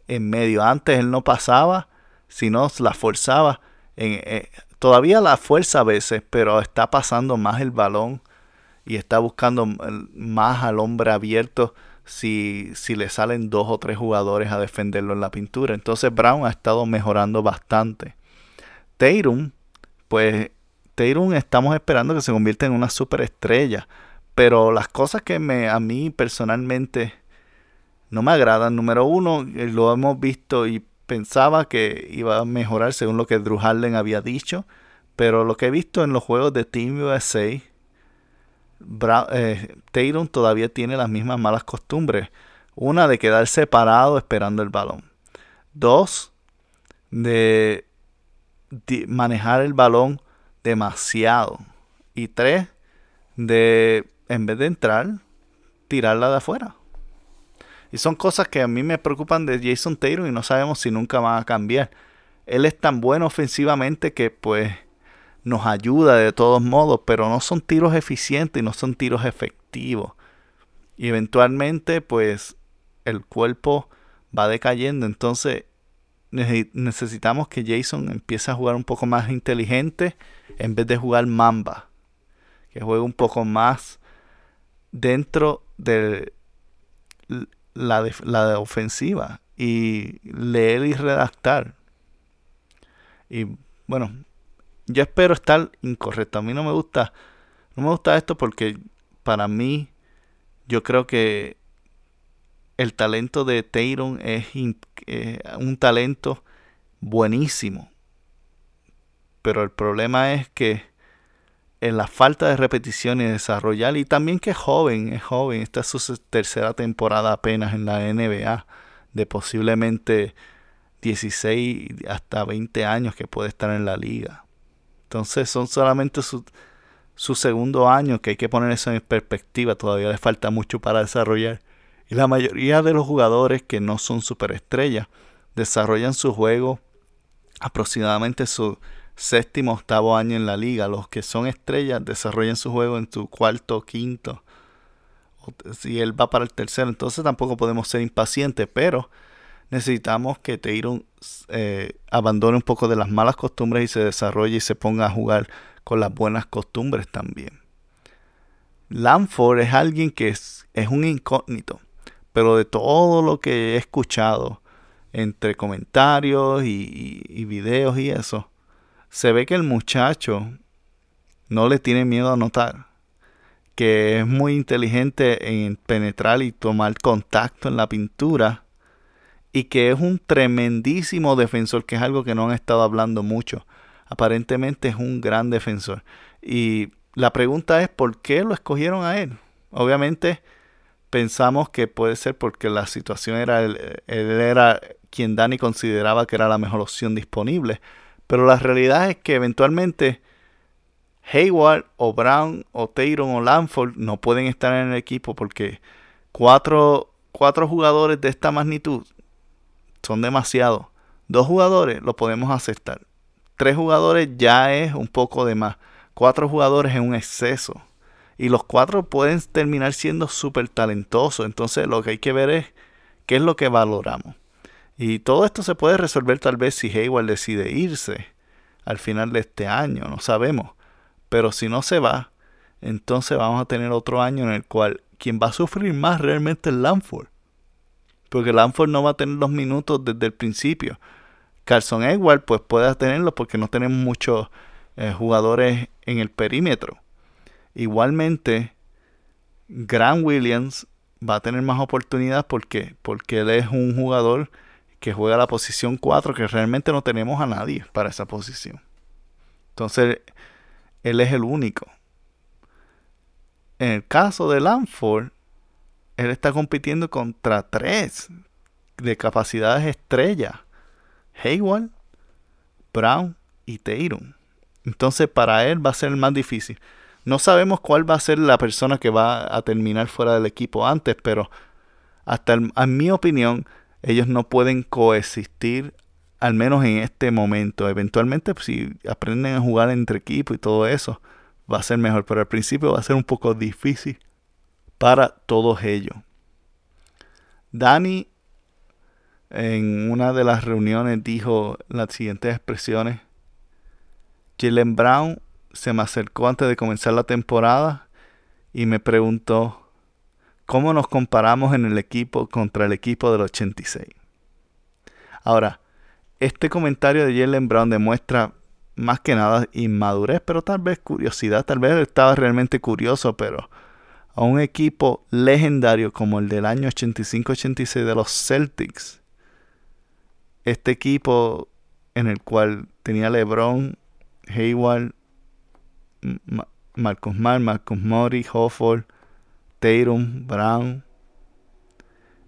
en medio. Antes él no pasaba, sino la forzaba. En, eh, todavía la fuerza a veces, pero está pasando más el balón y está buscando más al hombre abierto si, si le salen dos o tres jugadores a defenderlo en la pintura. Entonces Brown ha estado mejorando bastante. Tatum, pues Tatum estamos esperando que se convierta en una superestrella. Pero las cosas que me, a mí personalmente no me agradan. Número uno, eh, lo hemos visto y pensaba que iba a mejorar según lo que Drew había dicho. Pero lo que he visto en los juegos de Team USA eh, Tatum todavía tiene las mismas malas costumbres. Una de quedar separado esperando el balón. Dos, de, manejar el balón demasiado. Y tres, de en vez de entrar, tirarla de afuera. Y son cosas que a mí me preocupan de Jason Taylor y no sabemos si nunca van a cambiar. Él es tan bueno ofensivamente que pues nos ayuda de todos modos, pero no son tiros eficientes y no son tiros efectivos. Y eventualmente, pues, el cuerpo va decayendo. Entonces, necesitamos que Jason empiece a jugar un poco más inteligente en vez de jugar mamba. Que juegue un poco más dentro de la, la ofensiva y leer y redactar. Y bueno, yo espero estar incorrecto. A mí no me gusta, no me gusta esto porque para mí yo creo que el talento de Tayron es un talento buenísimo. Pero el problema es que en la falta de repetición y desarrollar, y también que es joven, es joven, esta es su tercera temporada apenas en la NBA, de posiblemente 16 hasta 20 años que puede estar en la liga. Entonces son solamente su, segundo año que hay que poner eso en perspectiva. Todavía le falta mucho para desarrollar. Y la mayoría de los jugadores que no son superestrellas desarrollan su juego aproximadamente su séptimo octavo año en la liga. Los que son estrellas desarrollan su juego en su cuarto quinto. Si él va para el tercero, entonces tampoco podemos ser impacientes, pero necesitamos que Teiron eh, abandone un poco de las malas costumbres y se desarrolle y se ponga a jugar con las buenas costumbres también. Lanford es alguien que es, un incógnito, pero de todo lo que he escuchado entre comentarios y videos y eso, se ve que el muchacho no le tiene miedo a notar, que es muy inteligente en penetrar y tomar contacto en la pintura y que es un tremendísimo defensor, que es algo que no han estado hablando mucho. Aparentemente es un gran defensor. Y la pregunta es, ¿por qué lo escogieron a él? Obviamente pensamos que puede ser porque la situación era, él, era quien Dani consideraba que era la mejor opción disponible. Pero la realidad es que eventualmente Hayward o Brown o Tayron o Lanford no pueden estar en el equipo porque cuatro, cuatro jugadores de esta magnitud son demasiados. Dos jugadores lo podemos aceptar. Tres jugadores ya es un poco de más. Cuatro jugadores es un exceso. Y los cuatro pueden terminar siendo súper talentosos. Entonces lo que hay que ver es qué es lo que valoramos. Y todo esto se puede resolver tal vez si Hayward decide irse al final de este año. No sabemos. Pero si no se va, entonces vamos a tener otro año en el cual quien va a sufrir más realmente es Lamford porque Lanford no va a tener los minutos desde el principio. Carson Edward pues puede tenerlo porque no tenemos muchos eh, jugadores en el perímetro. Igualmente, Grant Williams va a tener más oportunidad porque, porque él es un jugador que juega la posición 4, que realmente no tenemos a nadie para esa posición. Entonces, él es el único. En el caso de Lanford, él está compitiendo contra tres de capacidades estrella. Hayward, Brown y Tatum. Entonces para él va a ser más difícil. No sabemos cuál va a ser la persona que va a terminar fuera del equipo antes, pero hasta en mi opinión ellos no pueden coexistir al menos en este momento. Eventualmente pues, si aprenden a jugar entre equipo y todo eso va a ser mejor, pero al principio va a ser un poco difícil para todos ellos. Dani en una de las reuniones dijo las siguientes expresiones. Jalen Brown se me acercó antes de comenzar la temporada y me preguntó cómo nos comparamos en el equipo contra el equipo del 86. Ahora, este comentario de Jalen Brown demuestra más que nada inmadurez, pero tal vez curiosidad, tal vez estaba realmente curioso, pero a un equipo legendario como el del año 85-86 de los Celtics, este equipo en el cual tenía LeBron, Hayward, Marcus Mar, Marcus Mori, Hofford, Tatum, Brown.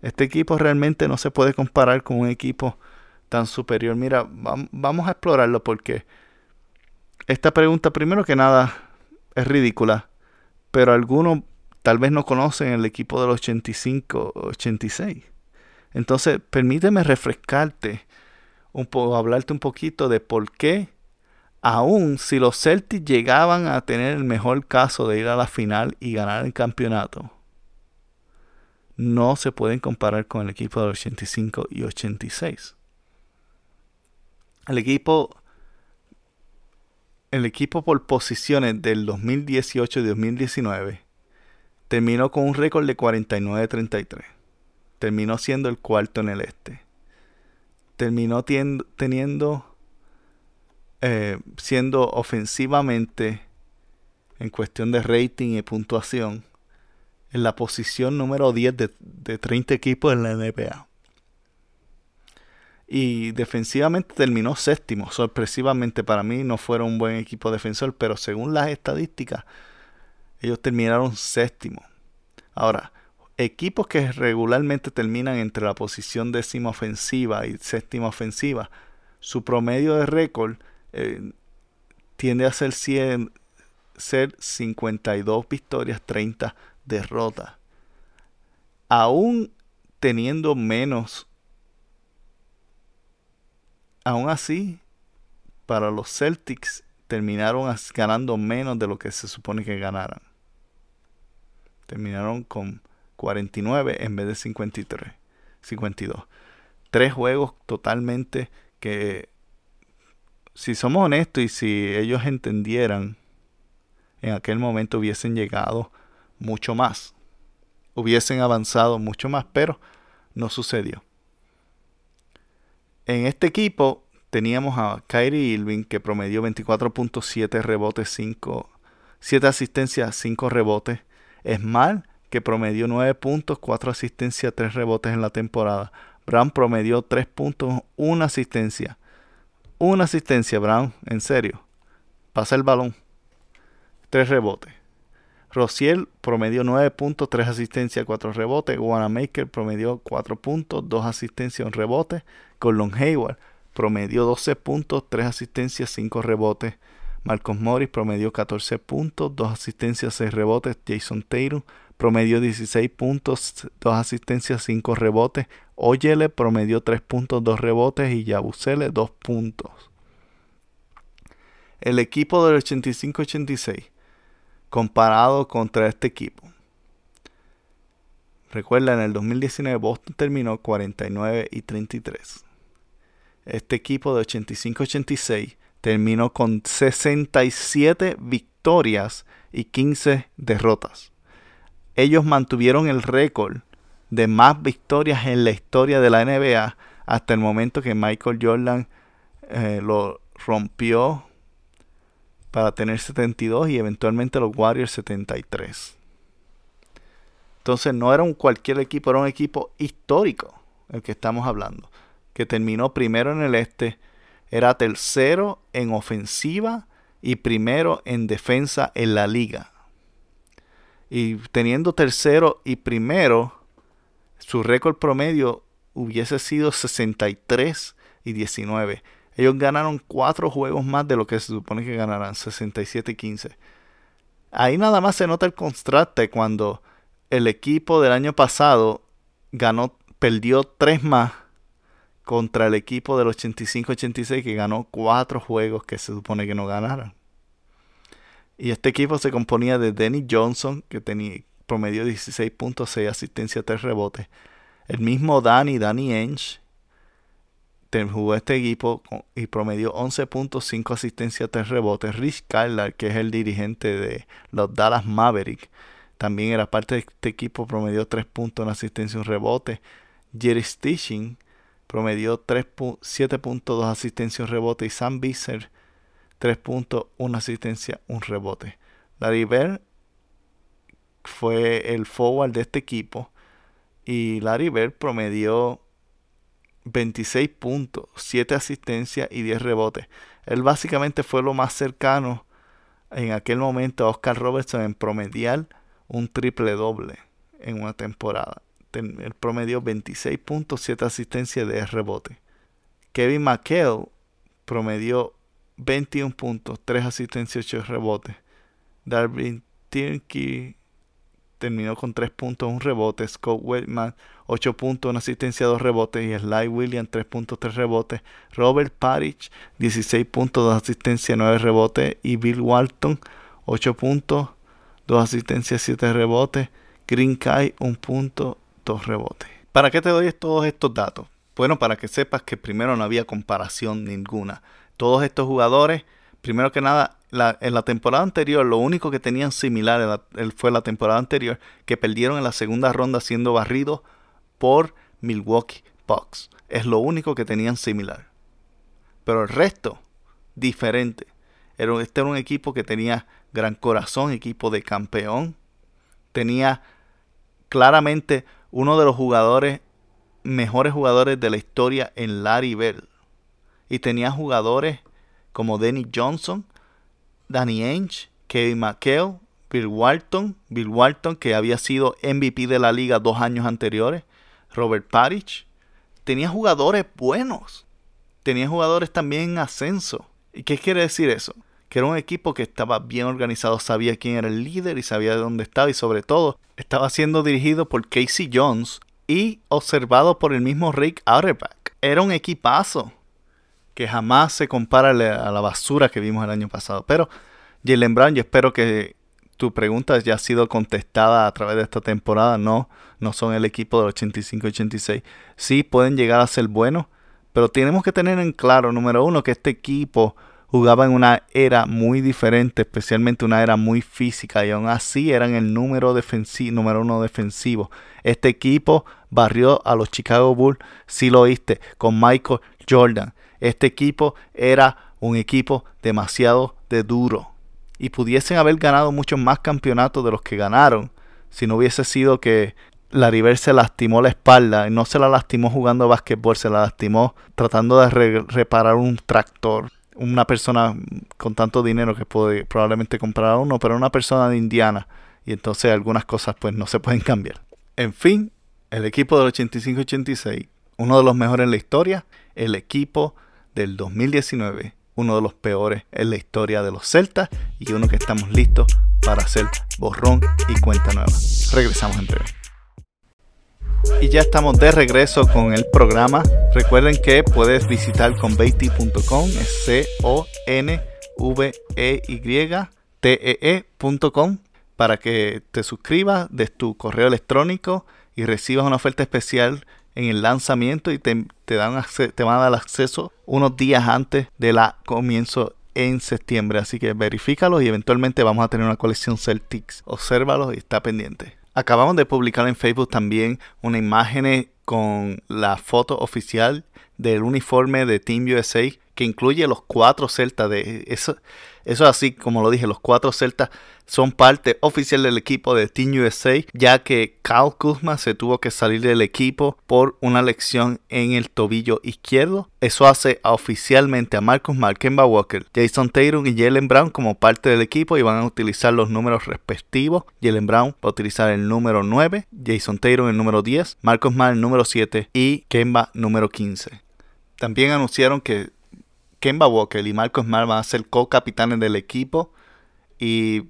Este equipo realmente no se puede comparar con un equipo tan superior. Mira, vamos a explorarlo porque esta pregunta, primero que nada, es ridícula, pero algunos tal vez no conocen el equipo del 85-86. Entonces, permíteme refrescarte un poco, hablarte un poquito de por qué, aun si los Celtics llegaban a tener el mejor caso de ir a la final y ganar el campeonato, no se pueden comparar con el equipo del 85 y 86. El equipo el equipo por posiciones del 2018 y 2019 terminó con un récord de 49-33 terminó siendo el cuarto en el este. Terminó teniendo, eh, siendo ofensivamente, en cuestión de rating y puntuación, en la posición número 10 de, de 30 equipos en la NBA. Y defensivamente terminó séptimo. Sorpresivamente para mí no fueron un buen equipo defensor, pero según las estadísticas, ellos terminaron séptimo. Ahora, equipos que regularmente terminan entre la posición décima ofensiva y séptima ofensiva, su promedio de récord eh, tiende a ser, 100, ser 52 victorias, 30 derrotas. Aún teniendo menos, aún así, para los Celtics terminaron ganando menos de lo que se supone que ganaran. Terminaron con 49 en vez de 53, 52. Tres juegos totalmente que, si somos honestos y si ellos entendieran, en aquel momento hubiesen llegado mucho más. Hubiesen avanzado mucho más, pero no sucedió. En este equipo teníamos a Kyrie Irving que promedió 24.7 rebotes, 5, 7 asistencias, 5 rebotes. Es que promedió 9 puntos, 4 asistencias, 3 rebotes en la temporada. Brown promedió 3 puntos, 1 asistencia. Una asistencia, Brown, en serio. Pasa el balón. 3 rebotes. Rociel promedió 9 puntos, 3 asistencias, 4 rebotes. Wanamaker promedió 4 puntos, 2 asistencias, 1 rebote. Gordon Hayward promedió 12 puntos, 3 asistencias, 5 rebotes. Marcos Morris promedió 14 puntos, 2 asistencias, 6 rebotes. Jason Taylor promedió 16 puntos, 2 asistencias, 5 rebotes. Oyele promedió 3 puntos, 2 rebotes y Yabusele 2 puntos. El equipo del 85-86 comparado contra este equipo. Recuerda, en el 2019 Boston terminó 49 y 33. Este equipo de 85-86 terminó con 67 victorias y 15 derrotas ellos mantuvieron el récord de más victorias en la historia de la NBA hasta el momento que Michael Jordan eh, lo rompió para tener 72 y eventualmente los Warriors 73. Entonces no era un cualquier equipo, era un equipo histórico el que estamos hablando, que terminó primero en el este, era tercero en ofensiva y primero en defensa en la liga. Y teniendo tercero y primero, su récord promedio hubiese sido 63 y 19. Ellos ganaron cuatro juegos más de lo que se supone que ganarán, 67 y 15. Ahí nada más se nota el contraste cuando el equipo del año pasado ganó, perdió tres más contra el equipo del 85-86 que ganó cuatro juegos que se supone que no ganaran. Y este equipo se componía de Denny Johnson, que tenía promedio 16.6 asistencia, 3 rebotes. El mismo Danny, Danny Ench, jugó este equipo y promedió 11.5 asistencia, 3 rebotes. Rich Kyler, que es el dirigente de los Dallas Mavericks, también era parte de este equipo, promedió 3 puntos en asistencia, un rebote. Jerry Stitching promedió 7.2 asistencia, un rebote. Y Sam Visser, 3 puntos, 1 asistencia, un rebote. Larry Bird fue el forward de este equipo. Y Larry Bird promedió 26 puntos, 7 asistencias y 10 rebotes. Él básicamente fue lo más cercano en aquel momento a Oscar Robertson en promediar un triple doble en una temporada. Él promedió 26 puntos, 7 asistencias y 10 rebotes. Kevin McHale promedió 21 puntos, 3 asistencias y 8 rebotes. Darwin Tierney terminó con 3 puntos, un rebote. Scott Whitman, 8 puntos, una asistencia, 2 rebotes. Y Sly Williams, 3 puntos, 3 rebotes. Robert Parrish, 16 puntos, 2 asistencias, 9 rebotes. Y Bill Walton, 8 puntos, 2 asistencias, 7 rebotes. Green Kai, 1 punto, 2 rebotes. ¿Para qué te doy todos estos datos? Bueno, para que sepas que primero no había comparación ninguna. Todos estos jugadores, primero que nada, en la temporada anterior, lo único que tenían similar fue la temporada anterior, que perdieron en la segunda ronda siendo barridos por Milwaukee Bucks. Es lo único que tenían similar. Pero el resto, diferente. Era, este era un equipo que tenía gran corazón, equipo de campeón. Tenía claramente uno de los jugadores, mejores jugadores de la historia en Larry Bell. Y tenía jugadores como Denny Johnson, Danny Ainge, Kevin McHale, Bill Walton, Bill Walton que había sido MVP de la liga dos años anteriores, Robert Parrish. Tenía jugadores buenos. Tenía jugadores también en ascenso. ¿Y qué quiere decir eso? Que era un equipo que estaba bien organizado, sabía quién era el líder y sabía de dónde estaba y sobre todo estaba siendo dirigido por Casey Jones y observado por el mismo Rick Auerbach. Era un equipazo que jamás se compara a la basura que vimos el año pasado. Pero, Jalen Brown, yo espero que tu pregunta ya ha sido contestada a través de esta temporada. No, no son el equipo del 85-86. Sí pueden llegar a ser buenos, pero tenemos que tener en claro, número uno, que este equipo jugaba en una era muy diferente, especialmente una era muy física, y aún así eran el número, número uno defensivo. Este equipo barrió a los Chicago Bulls, si lo oíste, con Michael Jordan. Este equipo era un equipo demasiado de duro y pudiesen haber ganado muchos más campeonatos de los que ganaron si no hubiese sido que Larry se lastimó la espalda y no se la lastimó jugando básquetbol, se la lastimó tratando de reparar un tractor. Una persona con tanto dinero que puede probablemente comprar uno, pero una persona de Indiana. Y entonces algunas cosas pues no se pueden cambiar. En fin, el equipo del 85-86, uno de los mejores en la historia, el equipo del 2019, uno de los peores en la historia de los Celtas y uno que estamos listos para hacer borrón y cuenta nueva. Regresamos en. Y ya estamos de regreso con el programa. Recuerden que puedes visitar conveity.com, es C O N V E E E.com para que te suscribas de tu correo electrónico y recibas una oferta especial en el lanzamiento y te, dan te van a dar acceso unos días antes de la comienzo en septiembre. Así que verifícalos y eventualmente vamos a tener una colección Celtics. Obsérvalos y está pendiente. Acabamos de publicar en Facebook también una imagen con la foto oficial del uniforme de Team USA que incluye los cuatro celtas de eso. Eso así, como lo dije, los cuatro celtas son parte oficial del equipo de Team USA, ya que Kyle Kuzma se tuvo que salir del equipo por una lesión en el tobillo izquierdo. Eso hace oficialmente a Marcus Markemba Walker, Jason Taylor y Jalen Brown como parte del equipo y van a utilizar los números respectivos. Jalen Brown va a utilizar el número 9, Jason Taylor el número 10, Marcus Mar el número 7 y Kemba número 15. También anunciaron que Kemba Walker y Marcus Mar van a ser co-capitanes del equipo y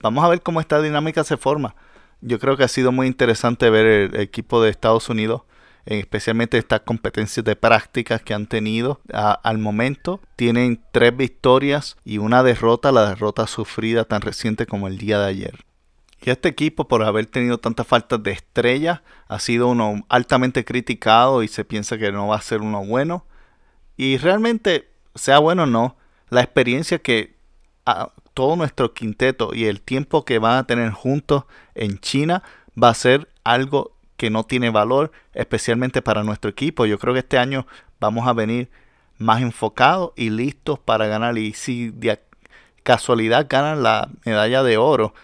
vamos a ver cómo esta dinámica se forma. Yo creo que ha sido muy interesante ver el, equipo de Estados Unidos, especialmente estas competencias de prácticas que han tenido al momento. Tienen tres victorias y una derrota, la derrota sufrida tan reciente como el día de ayer. Y este equipo, por haber tenido tantas faltas de estrella, ha sido uno altamente criticado y se piensa que no va a ser uno bueno. Y realmente, sea bueno o no, la experiencia que todo nuestro quinteto y el tiempo que van a tener juntos en China va a ser algo que no tiene valor, especialmente para nuestro equipo. Yo creo que este año vamos a venir más enfocados y listos para ganar. Y si de casualidad ganan la medalla de oro,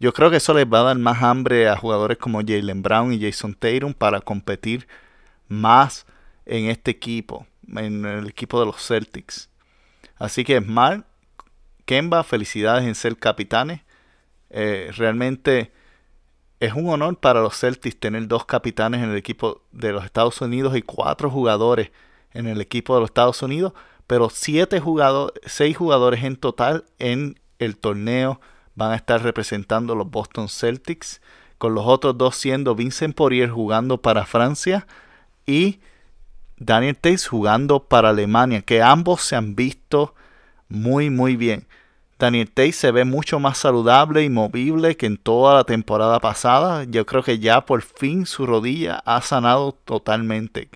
yo creo que eso les va a dar más hambre a jugadores como Jalen Brown y Jason Tatum para competir más en este equipo, en el equipo de los Celtics. Así que Smart Kemba, felicidades en ser capitanes. Eh, realmente es un honor para los Celtics tener dos capitanes en el equipo de los Estados Unidos y cuatro jugadores en el equipo de los Estados Unidos, pero siete jugadores, seis jugadores en total en el torneo van a estar representando los Boston Celtics, con los otros dos siendo Vincent Poirier jugando para Francia y Daniel Tays jugando para Alemania, que ambos se han visto muy muy bien. Daniel Tate se ve mucho más saludable y movible que en toda la temporada pasada. Yo creo que ya por fin su rodilla ha sanado totalmente.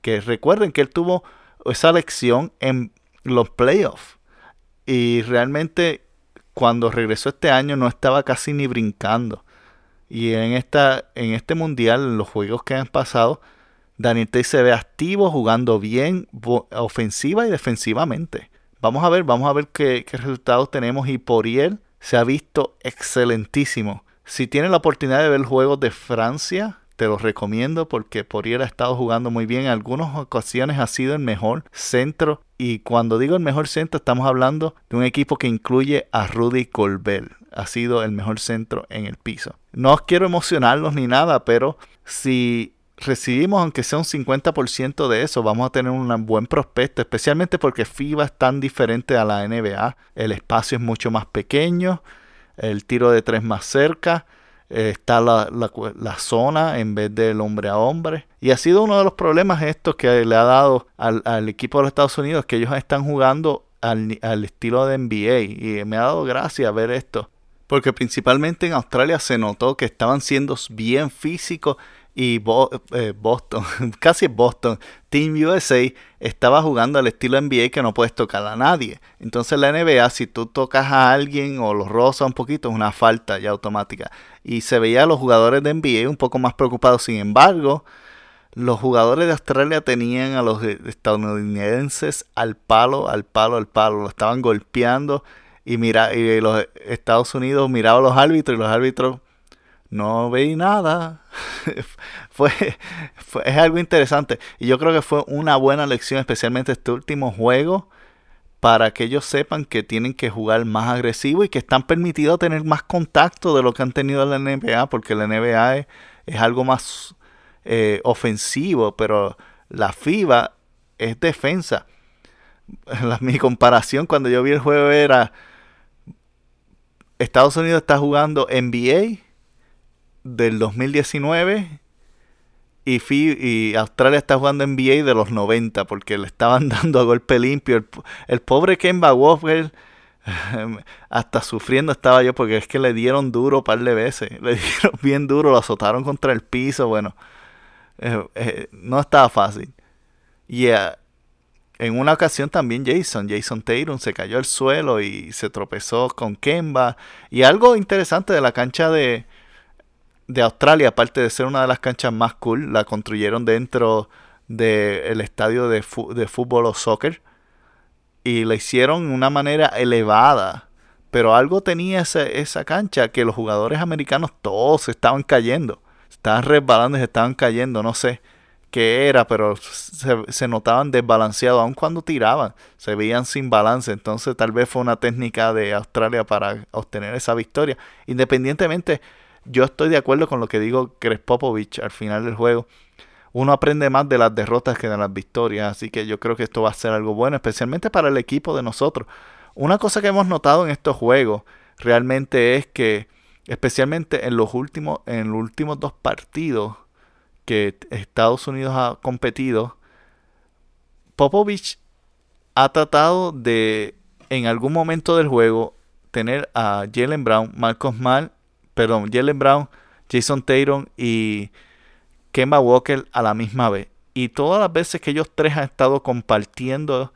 Que recuerden que él tuvo esa lección en los playoffs. Y realmente cuando regresó este año no estaba casi ni brincando. Y en, esta, en este mundial, en los juegos que han pasado, Daniel Tate se ve activo, jugando bien, ofensiva y defensivamente. Vamos a ver, vamos a ver qué, resultados tenemos. Y Poriel se ha visto excelentísimo. Si tienen la oportunidad de ver juegos de Francia, te los recomiendo porque Poriel ha estado jugando muy bien. En algunas ocasiones ha sido el mejor centro. Y cuando digo el mejor centro, estamos hablando de un equipo que incluye a Rudy Colbert. Ha sido el mejor centro en el piso. No quiero emocionarlos ni nada, pero si recibimos aunque sea un 50% de eso, vamos a tener un buen prospecto, especialmente porque FIBA es tan diferente a la NBA. El espacio es mucho más pequeño, el tiro de tres más cerca, eh, está la, zona en vez del hombre a hombre. Y ha sido uno de los problemas estos que le ha dado al, equipo de los Estados Unidos, que ellos están jugando al, al estilo de NBA. Y me ha dado gracia ver esto. Porque principalmente en Australia se notó que estaban siendo bien físicos y eh, Boston, casi Boston, Team USA estaba jugando al estilo NBA que no puedes tocar a nadie. Entonces la NBA, si tú tocas a alguien o los rozas un poquito, es una falta ya automática. Y se veía a los jugadores de NBA un poco más preocupados. Sin embargo, los jugadores de Australia tenían a los estadounidenses al palo, al palo, al palo. Lo estaban golpeando. Y, mira, y los Estados Unidos miraban a los árbitros y los árbitros no veí nada. fue, es algo interesante. Y yo creo que fue una buena lección, especialmente este último juego, para que ellos sepan que tienen que jugar más agresivo y que están permitidos tener más contacto de lo que han tenido en la NBA, porque la NBA es, algo más eh, ofensivo, pero la FIBA es defensa. mi comparación cuando yo vi el juego era Estados Unidos está jugando NBA del 2019 y, y Australia está jugando NBA de los 90 porque le estaban dando a golpe limpio. El, pobre Kemba Walker hasta sufriendo estaba yo porque es que le dieron duro un par de veces. Le dieron bien duro, lo azotaron contra el piso. Bueno, eh, eh, no estaba fácil. Y eh, en una ocasión también Jason, Jason Tatum se cayó al suelo y se tropezó con Kemba. Y algo interesante de la cancha de, de Australia, aparte de ser una de las canchas más cool, la construyeron dentro del estadio de, de, fútbol o soccer. y la hicieron de una manera elevada. Pero algo tenía esa, esa cancha que los jugadores americanos todos se estaban cayendo. Estaban resbalando y se estaban cayendo, no sé qué era, pero se, notaban desbalanceados, aun cuando tiraban, se veían sin balance. Entonces tal vez fue una técnica de Australia para obtener esa victoria. Independientemente, yo estoy de acuerdo con lo que digo Popovich al final del juego. Uno aprende más de las derrotas que de las victorias, así que yo creo que esto va a ser algo bueno, especialmente para el equipo de nosotros. Una cosa que hemos notado en estos juegos realmente es que, especialmente en los últimos, en los últimos dos partidos, que Estados Unidos ha competido, Popovich ha tratado de en algún momento del juego tener a Jalen Brown, Marcos Mal, perdón, Jalen Brown, Jason Taylor y Kemba Walker a la misma vez. Y todas las veces que ellos tres han estado compartiendo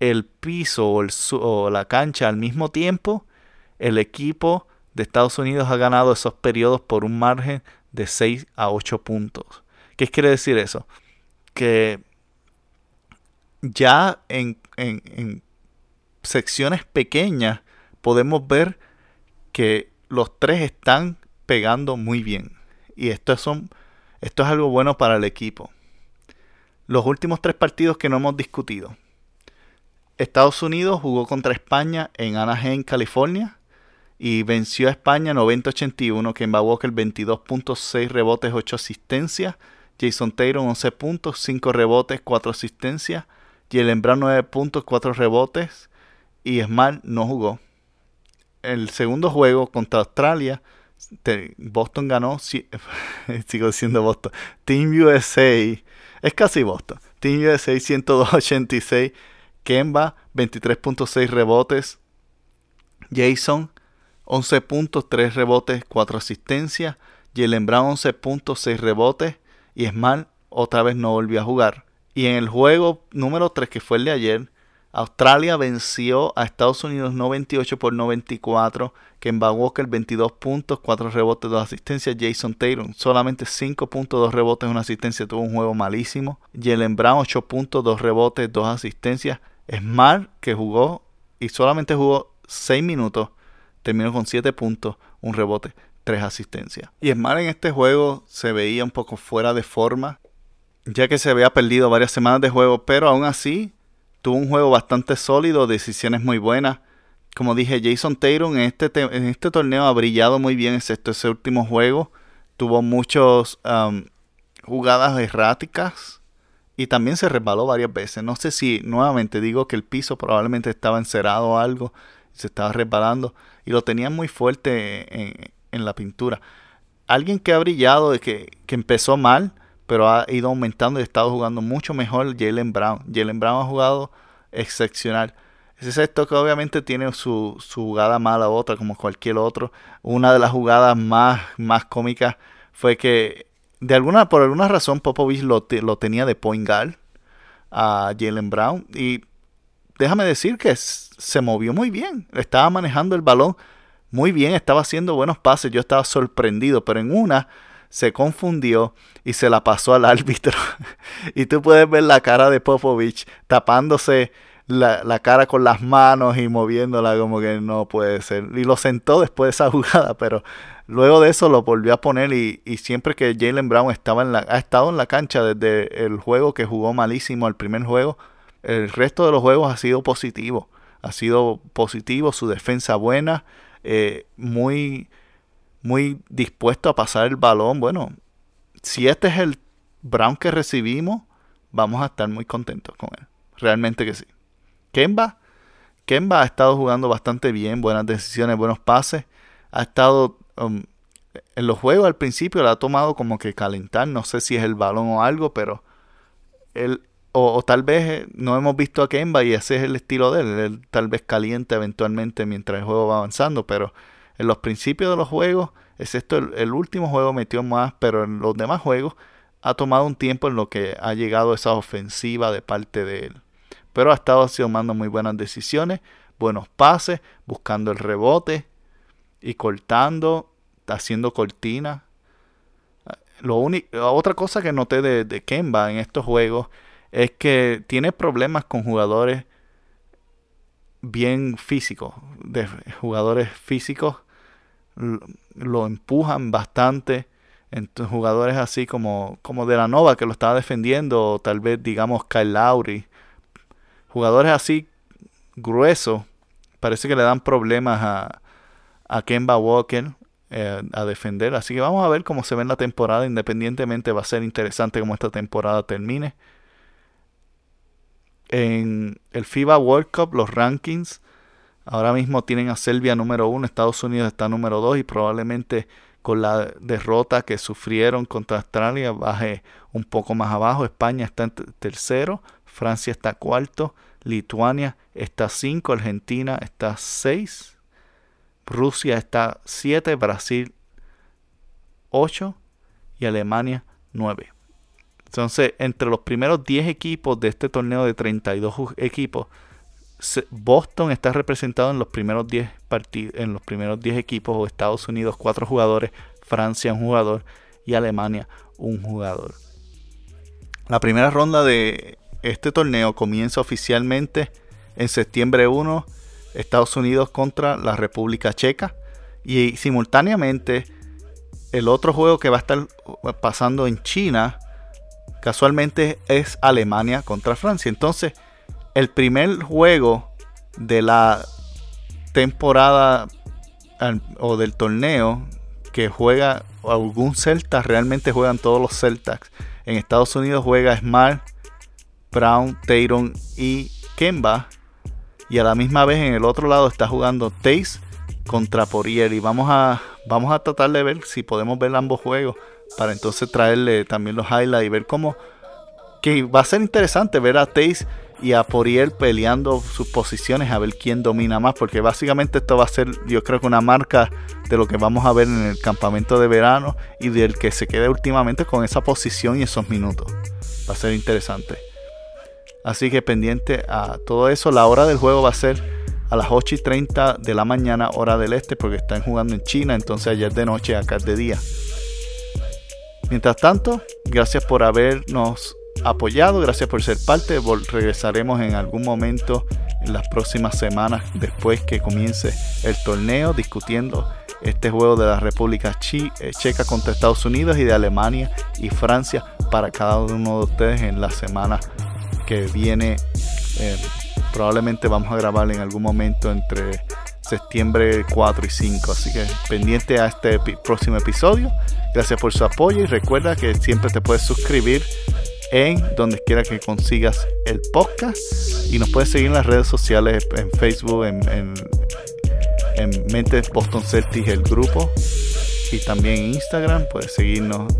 el piso o, o la cancha al mismo tiempo, el equipo de Estados Unidos ha ganado esos periodos por un margen de 6 a 8 puntos. ¿Qué quiere decir eso? Que ya en, secciones pequeñas podemos ver que los tres están pegando muy bien. Y esto, es algo bueno para el equipo. Los últimos tres partidos que no hemos discutido. Estados Unidos jugó contra España en Anaheim, California y venció a España 90-81. Kemba Walker 22.6 rebotes, 8 asistencias. Jason Taylor 11 puntos, 5 rebotes, 4 asistencias. Jalen Brown 9 puntos, 4 rebotes. Y Smart no jugó. El segundo juego contra Australia, Boston ganó. Sigo diciendo Boston. Team USA. Es casi Boston. Team USA 102-86. Kemba 23.6 rebotes. Jason 11 puntos, 3 rebotes, 4 asistencias. Jalen Brown 11 puntos, 6 rebotes. Y Smart otra vez no volvió a jugar. Y en el juego número 3, que fue el de ayer, Australia venció a Estados Unidos 98 por 94. Kemba Walker 22 puntos, 4 rebotes, 2 asistencias. Jason Taylor solamente 5 puntos, 2 rebotes, 1 asistencia. Tuvo un juego malísimo. Jalen Brown 8 puntos, 2 rebotes, 2 asistencias. Smart que jugó y solamente jugó 6 minutos terminó con 7 puntos, un rebote, 3 asistencias. Y Smart en este juego se veía un poco fuera de forma, ya que se había perdido varias semanas de juego, pero aún así tuvo un juego bastante sólido, decisiones muy buenas. Como dije, Jason Taylor en este, en este torneo ha brillado muy bien, excepto ese último juego. Tuvo muchas um, jugadas erráticas y también se resbaló varias veces. No sé si nuevamente digo que el piso probablemente estaba encerado o algo, se estaba resbalando y lo tenían muy fuerte en, la pintura. Alguien que ha brillado, que, que empezó mal, pero ha ido aumentando y ha estado jugando mucho mejor Jalen Brown. Jalen Brown ha jugado excepcional. Ese esto que obviamente tiene su, su, jugada mala otra como cualquier otro. Una de las jugadas más, más cómicas fue que de alguna, por alguna razón Popovich lo, lo tenía de point guard a Jalen Brown y déjame decir que se movió muy bien. Estaba manejando el balón muy bien, estaba haciendo buenos pases. Yo estaba sorprendido, pero en una se confundió y se la pasó al árbitro. y tú puedes ver la cara de Popovich tapándose la, cara con las manos y moviéndola como que no puede ser. Y lo sentó después de esa jugada, pero luego de eso lo volvió a poner y, y siempre que Jalen Brown estaba en la, ha estado en la cancha desde el juego que jugó malísimo, el primer juego, el resto de los juegos ha sido positivo. Ha sido positivo, su defensa buena, eh, muy, muy dispuesto a pasar el balón. Bueno, si este es el Brown que recibimos, vamos a estar muy contentos con él. Realmente que sí. Kemba, Kemba ha estado jugando bastante bien, buenas decisiones, buenos pases. Ha estado um, en los juegos al principio, le ha tomado como que calentar. No sé si es el balón o algo, pero él, o, tal vez eh, no hemos visto a Kemba y ese es el estilo de él. Él tal vez caliente eventualmente mientras el juego va avanzando, pero en los principios de los juegos, excepto el, el último juego metió más, pero en los demás juegos ha tomado un tiempo en lo que ha llegado esa ofensiva de parte de él. Pero ha estado tomando muy buenas decisiones, buenos pases, buscando el rebote y cortando, haciendo cortina. Lo único, otra cosa que noté de, de Kemba en estos juegos es que tiene problemas con jugadores bien físico, de jugadores físicos, lo empujan bastante. Entonces, jugadores así como, como de la Nova que lo estaba defendiendo, o tal vez digamos Kyle Lowry, jugadores así gruesos, parece que le dan problemas a, a Kemba Walker eh, a defender. Así que vamos a ver cómo se ve en la temporada. Independientemente va a ser interesante cómo esta temporada termine. En el FIBA World Cup, los rankings ahora mismo tienen a Serbia número uno, Estados Unidos está número dos y probablemente con la derrota que sufrieron contra Australia baje un poco más abajo. España está en tercero, Francia está cuarto, Lituania está cinco, Argentina está seis, Rusia está siete, Brasil ocho y Alemania nueve. Entonces, entre los primeros 10 equipos de este torneo de 32 equipos, Boston está representado en los primeros 10 partidos, en los primeros 10 equipos, Estados Unidos 4 jugadores, Francia un jugador y Alemania un jugador. La primera ronda de este torneo comienza oficialmente en septiembre 1, Estados Unidos contra la República Checa y simultáneamente el otro juego que va a estar pasando en China casualmente es Alemania contra Francia. Entonces, el primer juego de la temporada o del torneo que juega algún Celta, realmente juegan todos los Celtas. En Estados Unidos juega Smart, Brown, Tatum y Kemba. Y a la misma vez en el otro lado está jugando Taze contra Poriel. Y vamos a, vamos a tratar de ver si podemos ver ambos juegos para entonces traerle también los highlights y ver cómo que va a ser interesante ver a Taze y a Poriel peleando sus posiciones a ver quién domina más, porque básicamente esto va a ser yo creo que una marca de lo que vamos a ver en el campamento de verano y del que se quede últimamente con esa posición y esos minutos. Va a ser interesante. Así que pendiente a todo eso, la hora del juego va a ser a las 8 y 30 de la mañana, hora del este, porque están jugando en China, entonces ayer de noche, acá es de día. Mientras tanto, gracias por habernos apoyado, gracias por ser parte. Regresaremos en algún momento en las próximas semanas después que comience el torneo discutiendo este juego de la República eh, Checa contra Estados Unidos y de Alemania y Francia para cada uno de ustedes en la semana que viene. Eh, probablemente vamos a grabar en algún momento entre septiembre 4 y 5. Así que pendiente a este próximo episodio. Gracias por su apoyo y recuerda que siempre te puedes suscribir en donde quiera que consigas el podcast. Y nos puedes seguir en las redes sociales en Facebook, en, en, en Boston Celtics, el grupo y también en Instagram. Puedes seguirnos.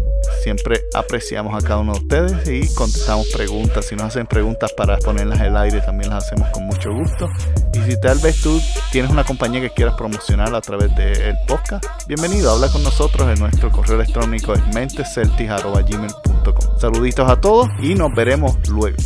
Siempre apreciamos a cada uno de ustedes y contestamos preguntas. Si nos hacen preguntas para ponerlas el aire, también las hacemos con mucho gusto. Y si tal vez tú tienes una compañía que quieras promocionar a través del podcast, bienvenido. Habla con nosotros en nuestro correo electrónico es mentesceltics.gmail.com Saluditos a todos y nos veremos luego.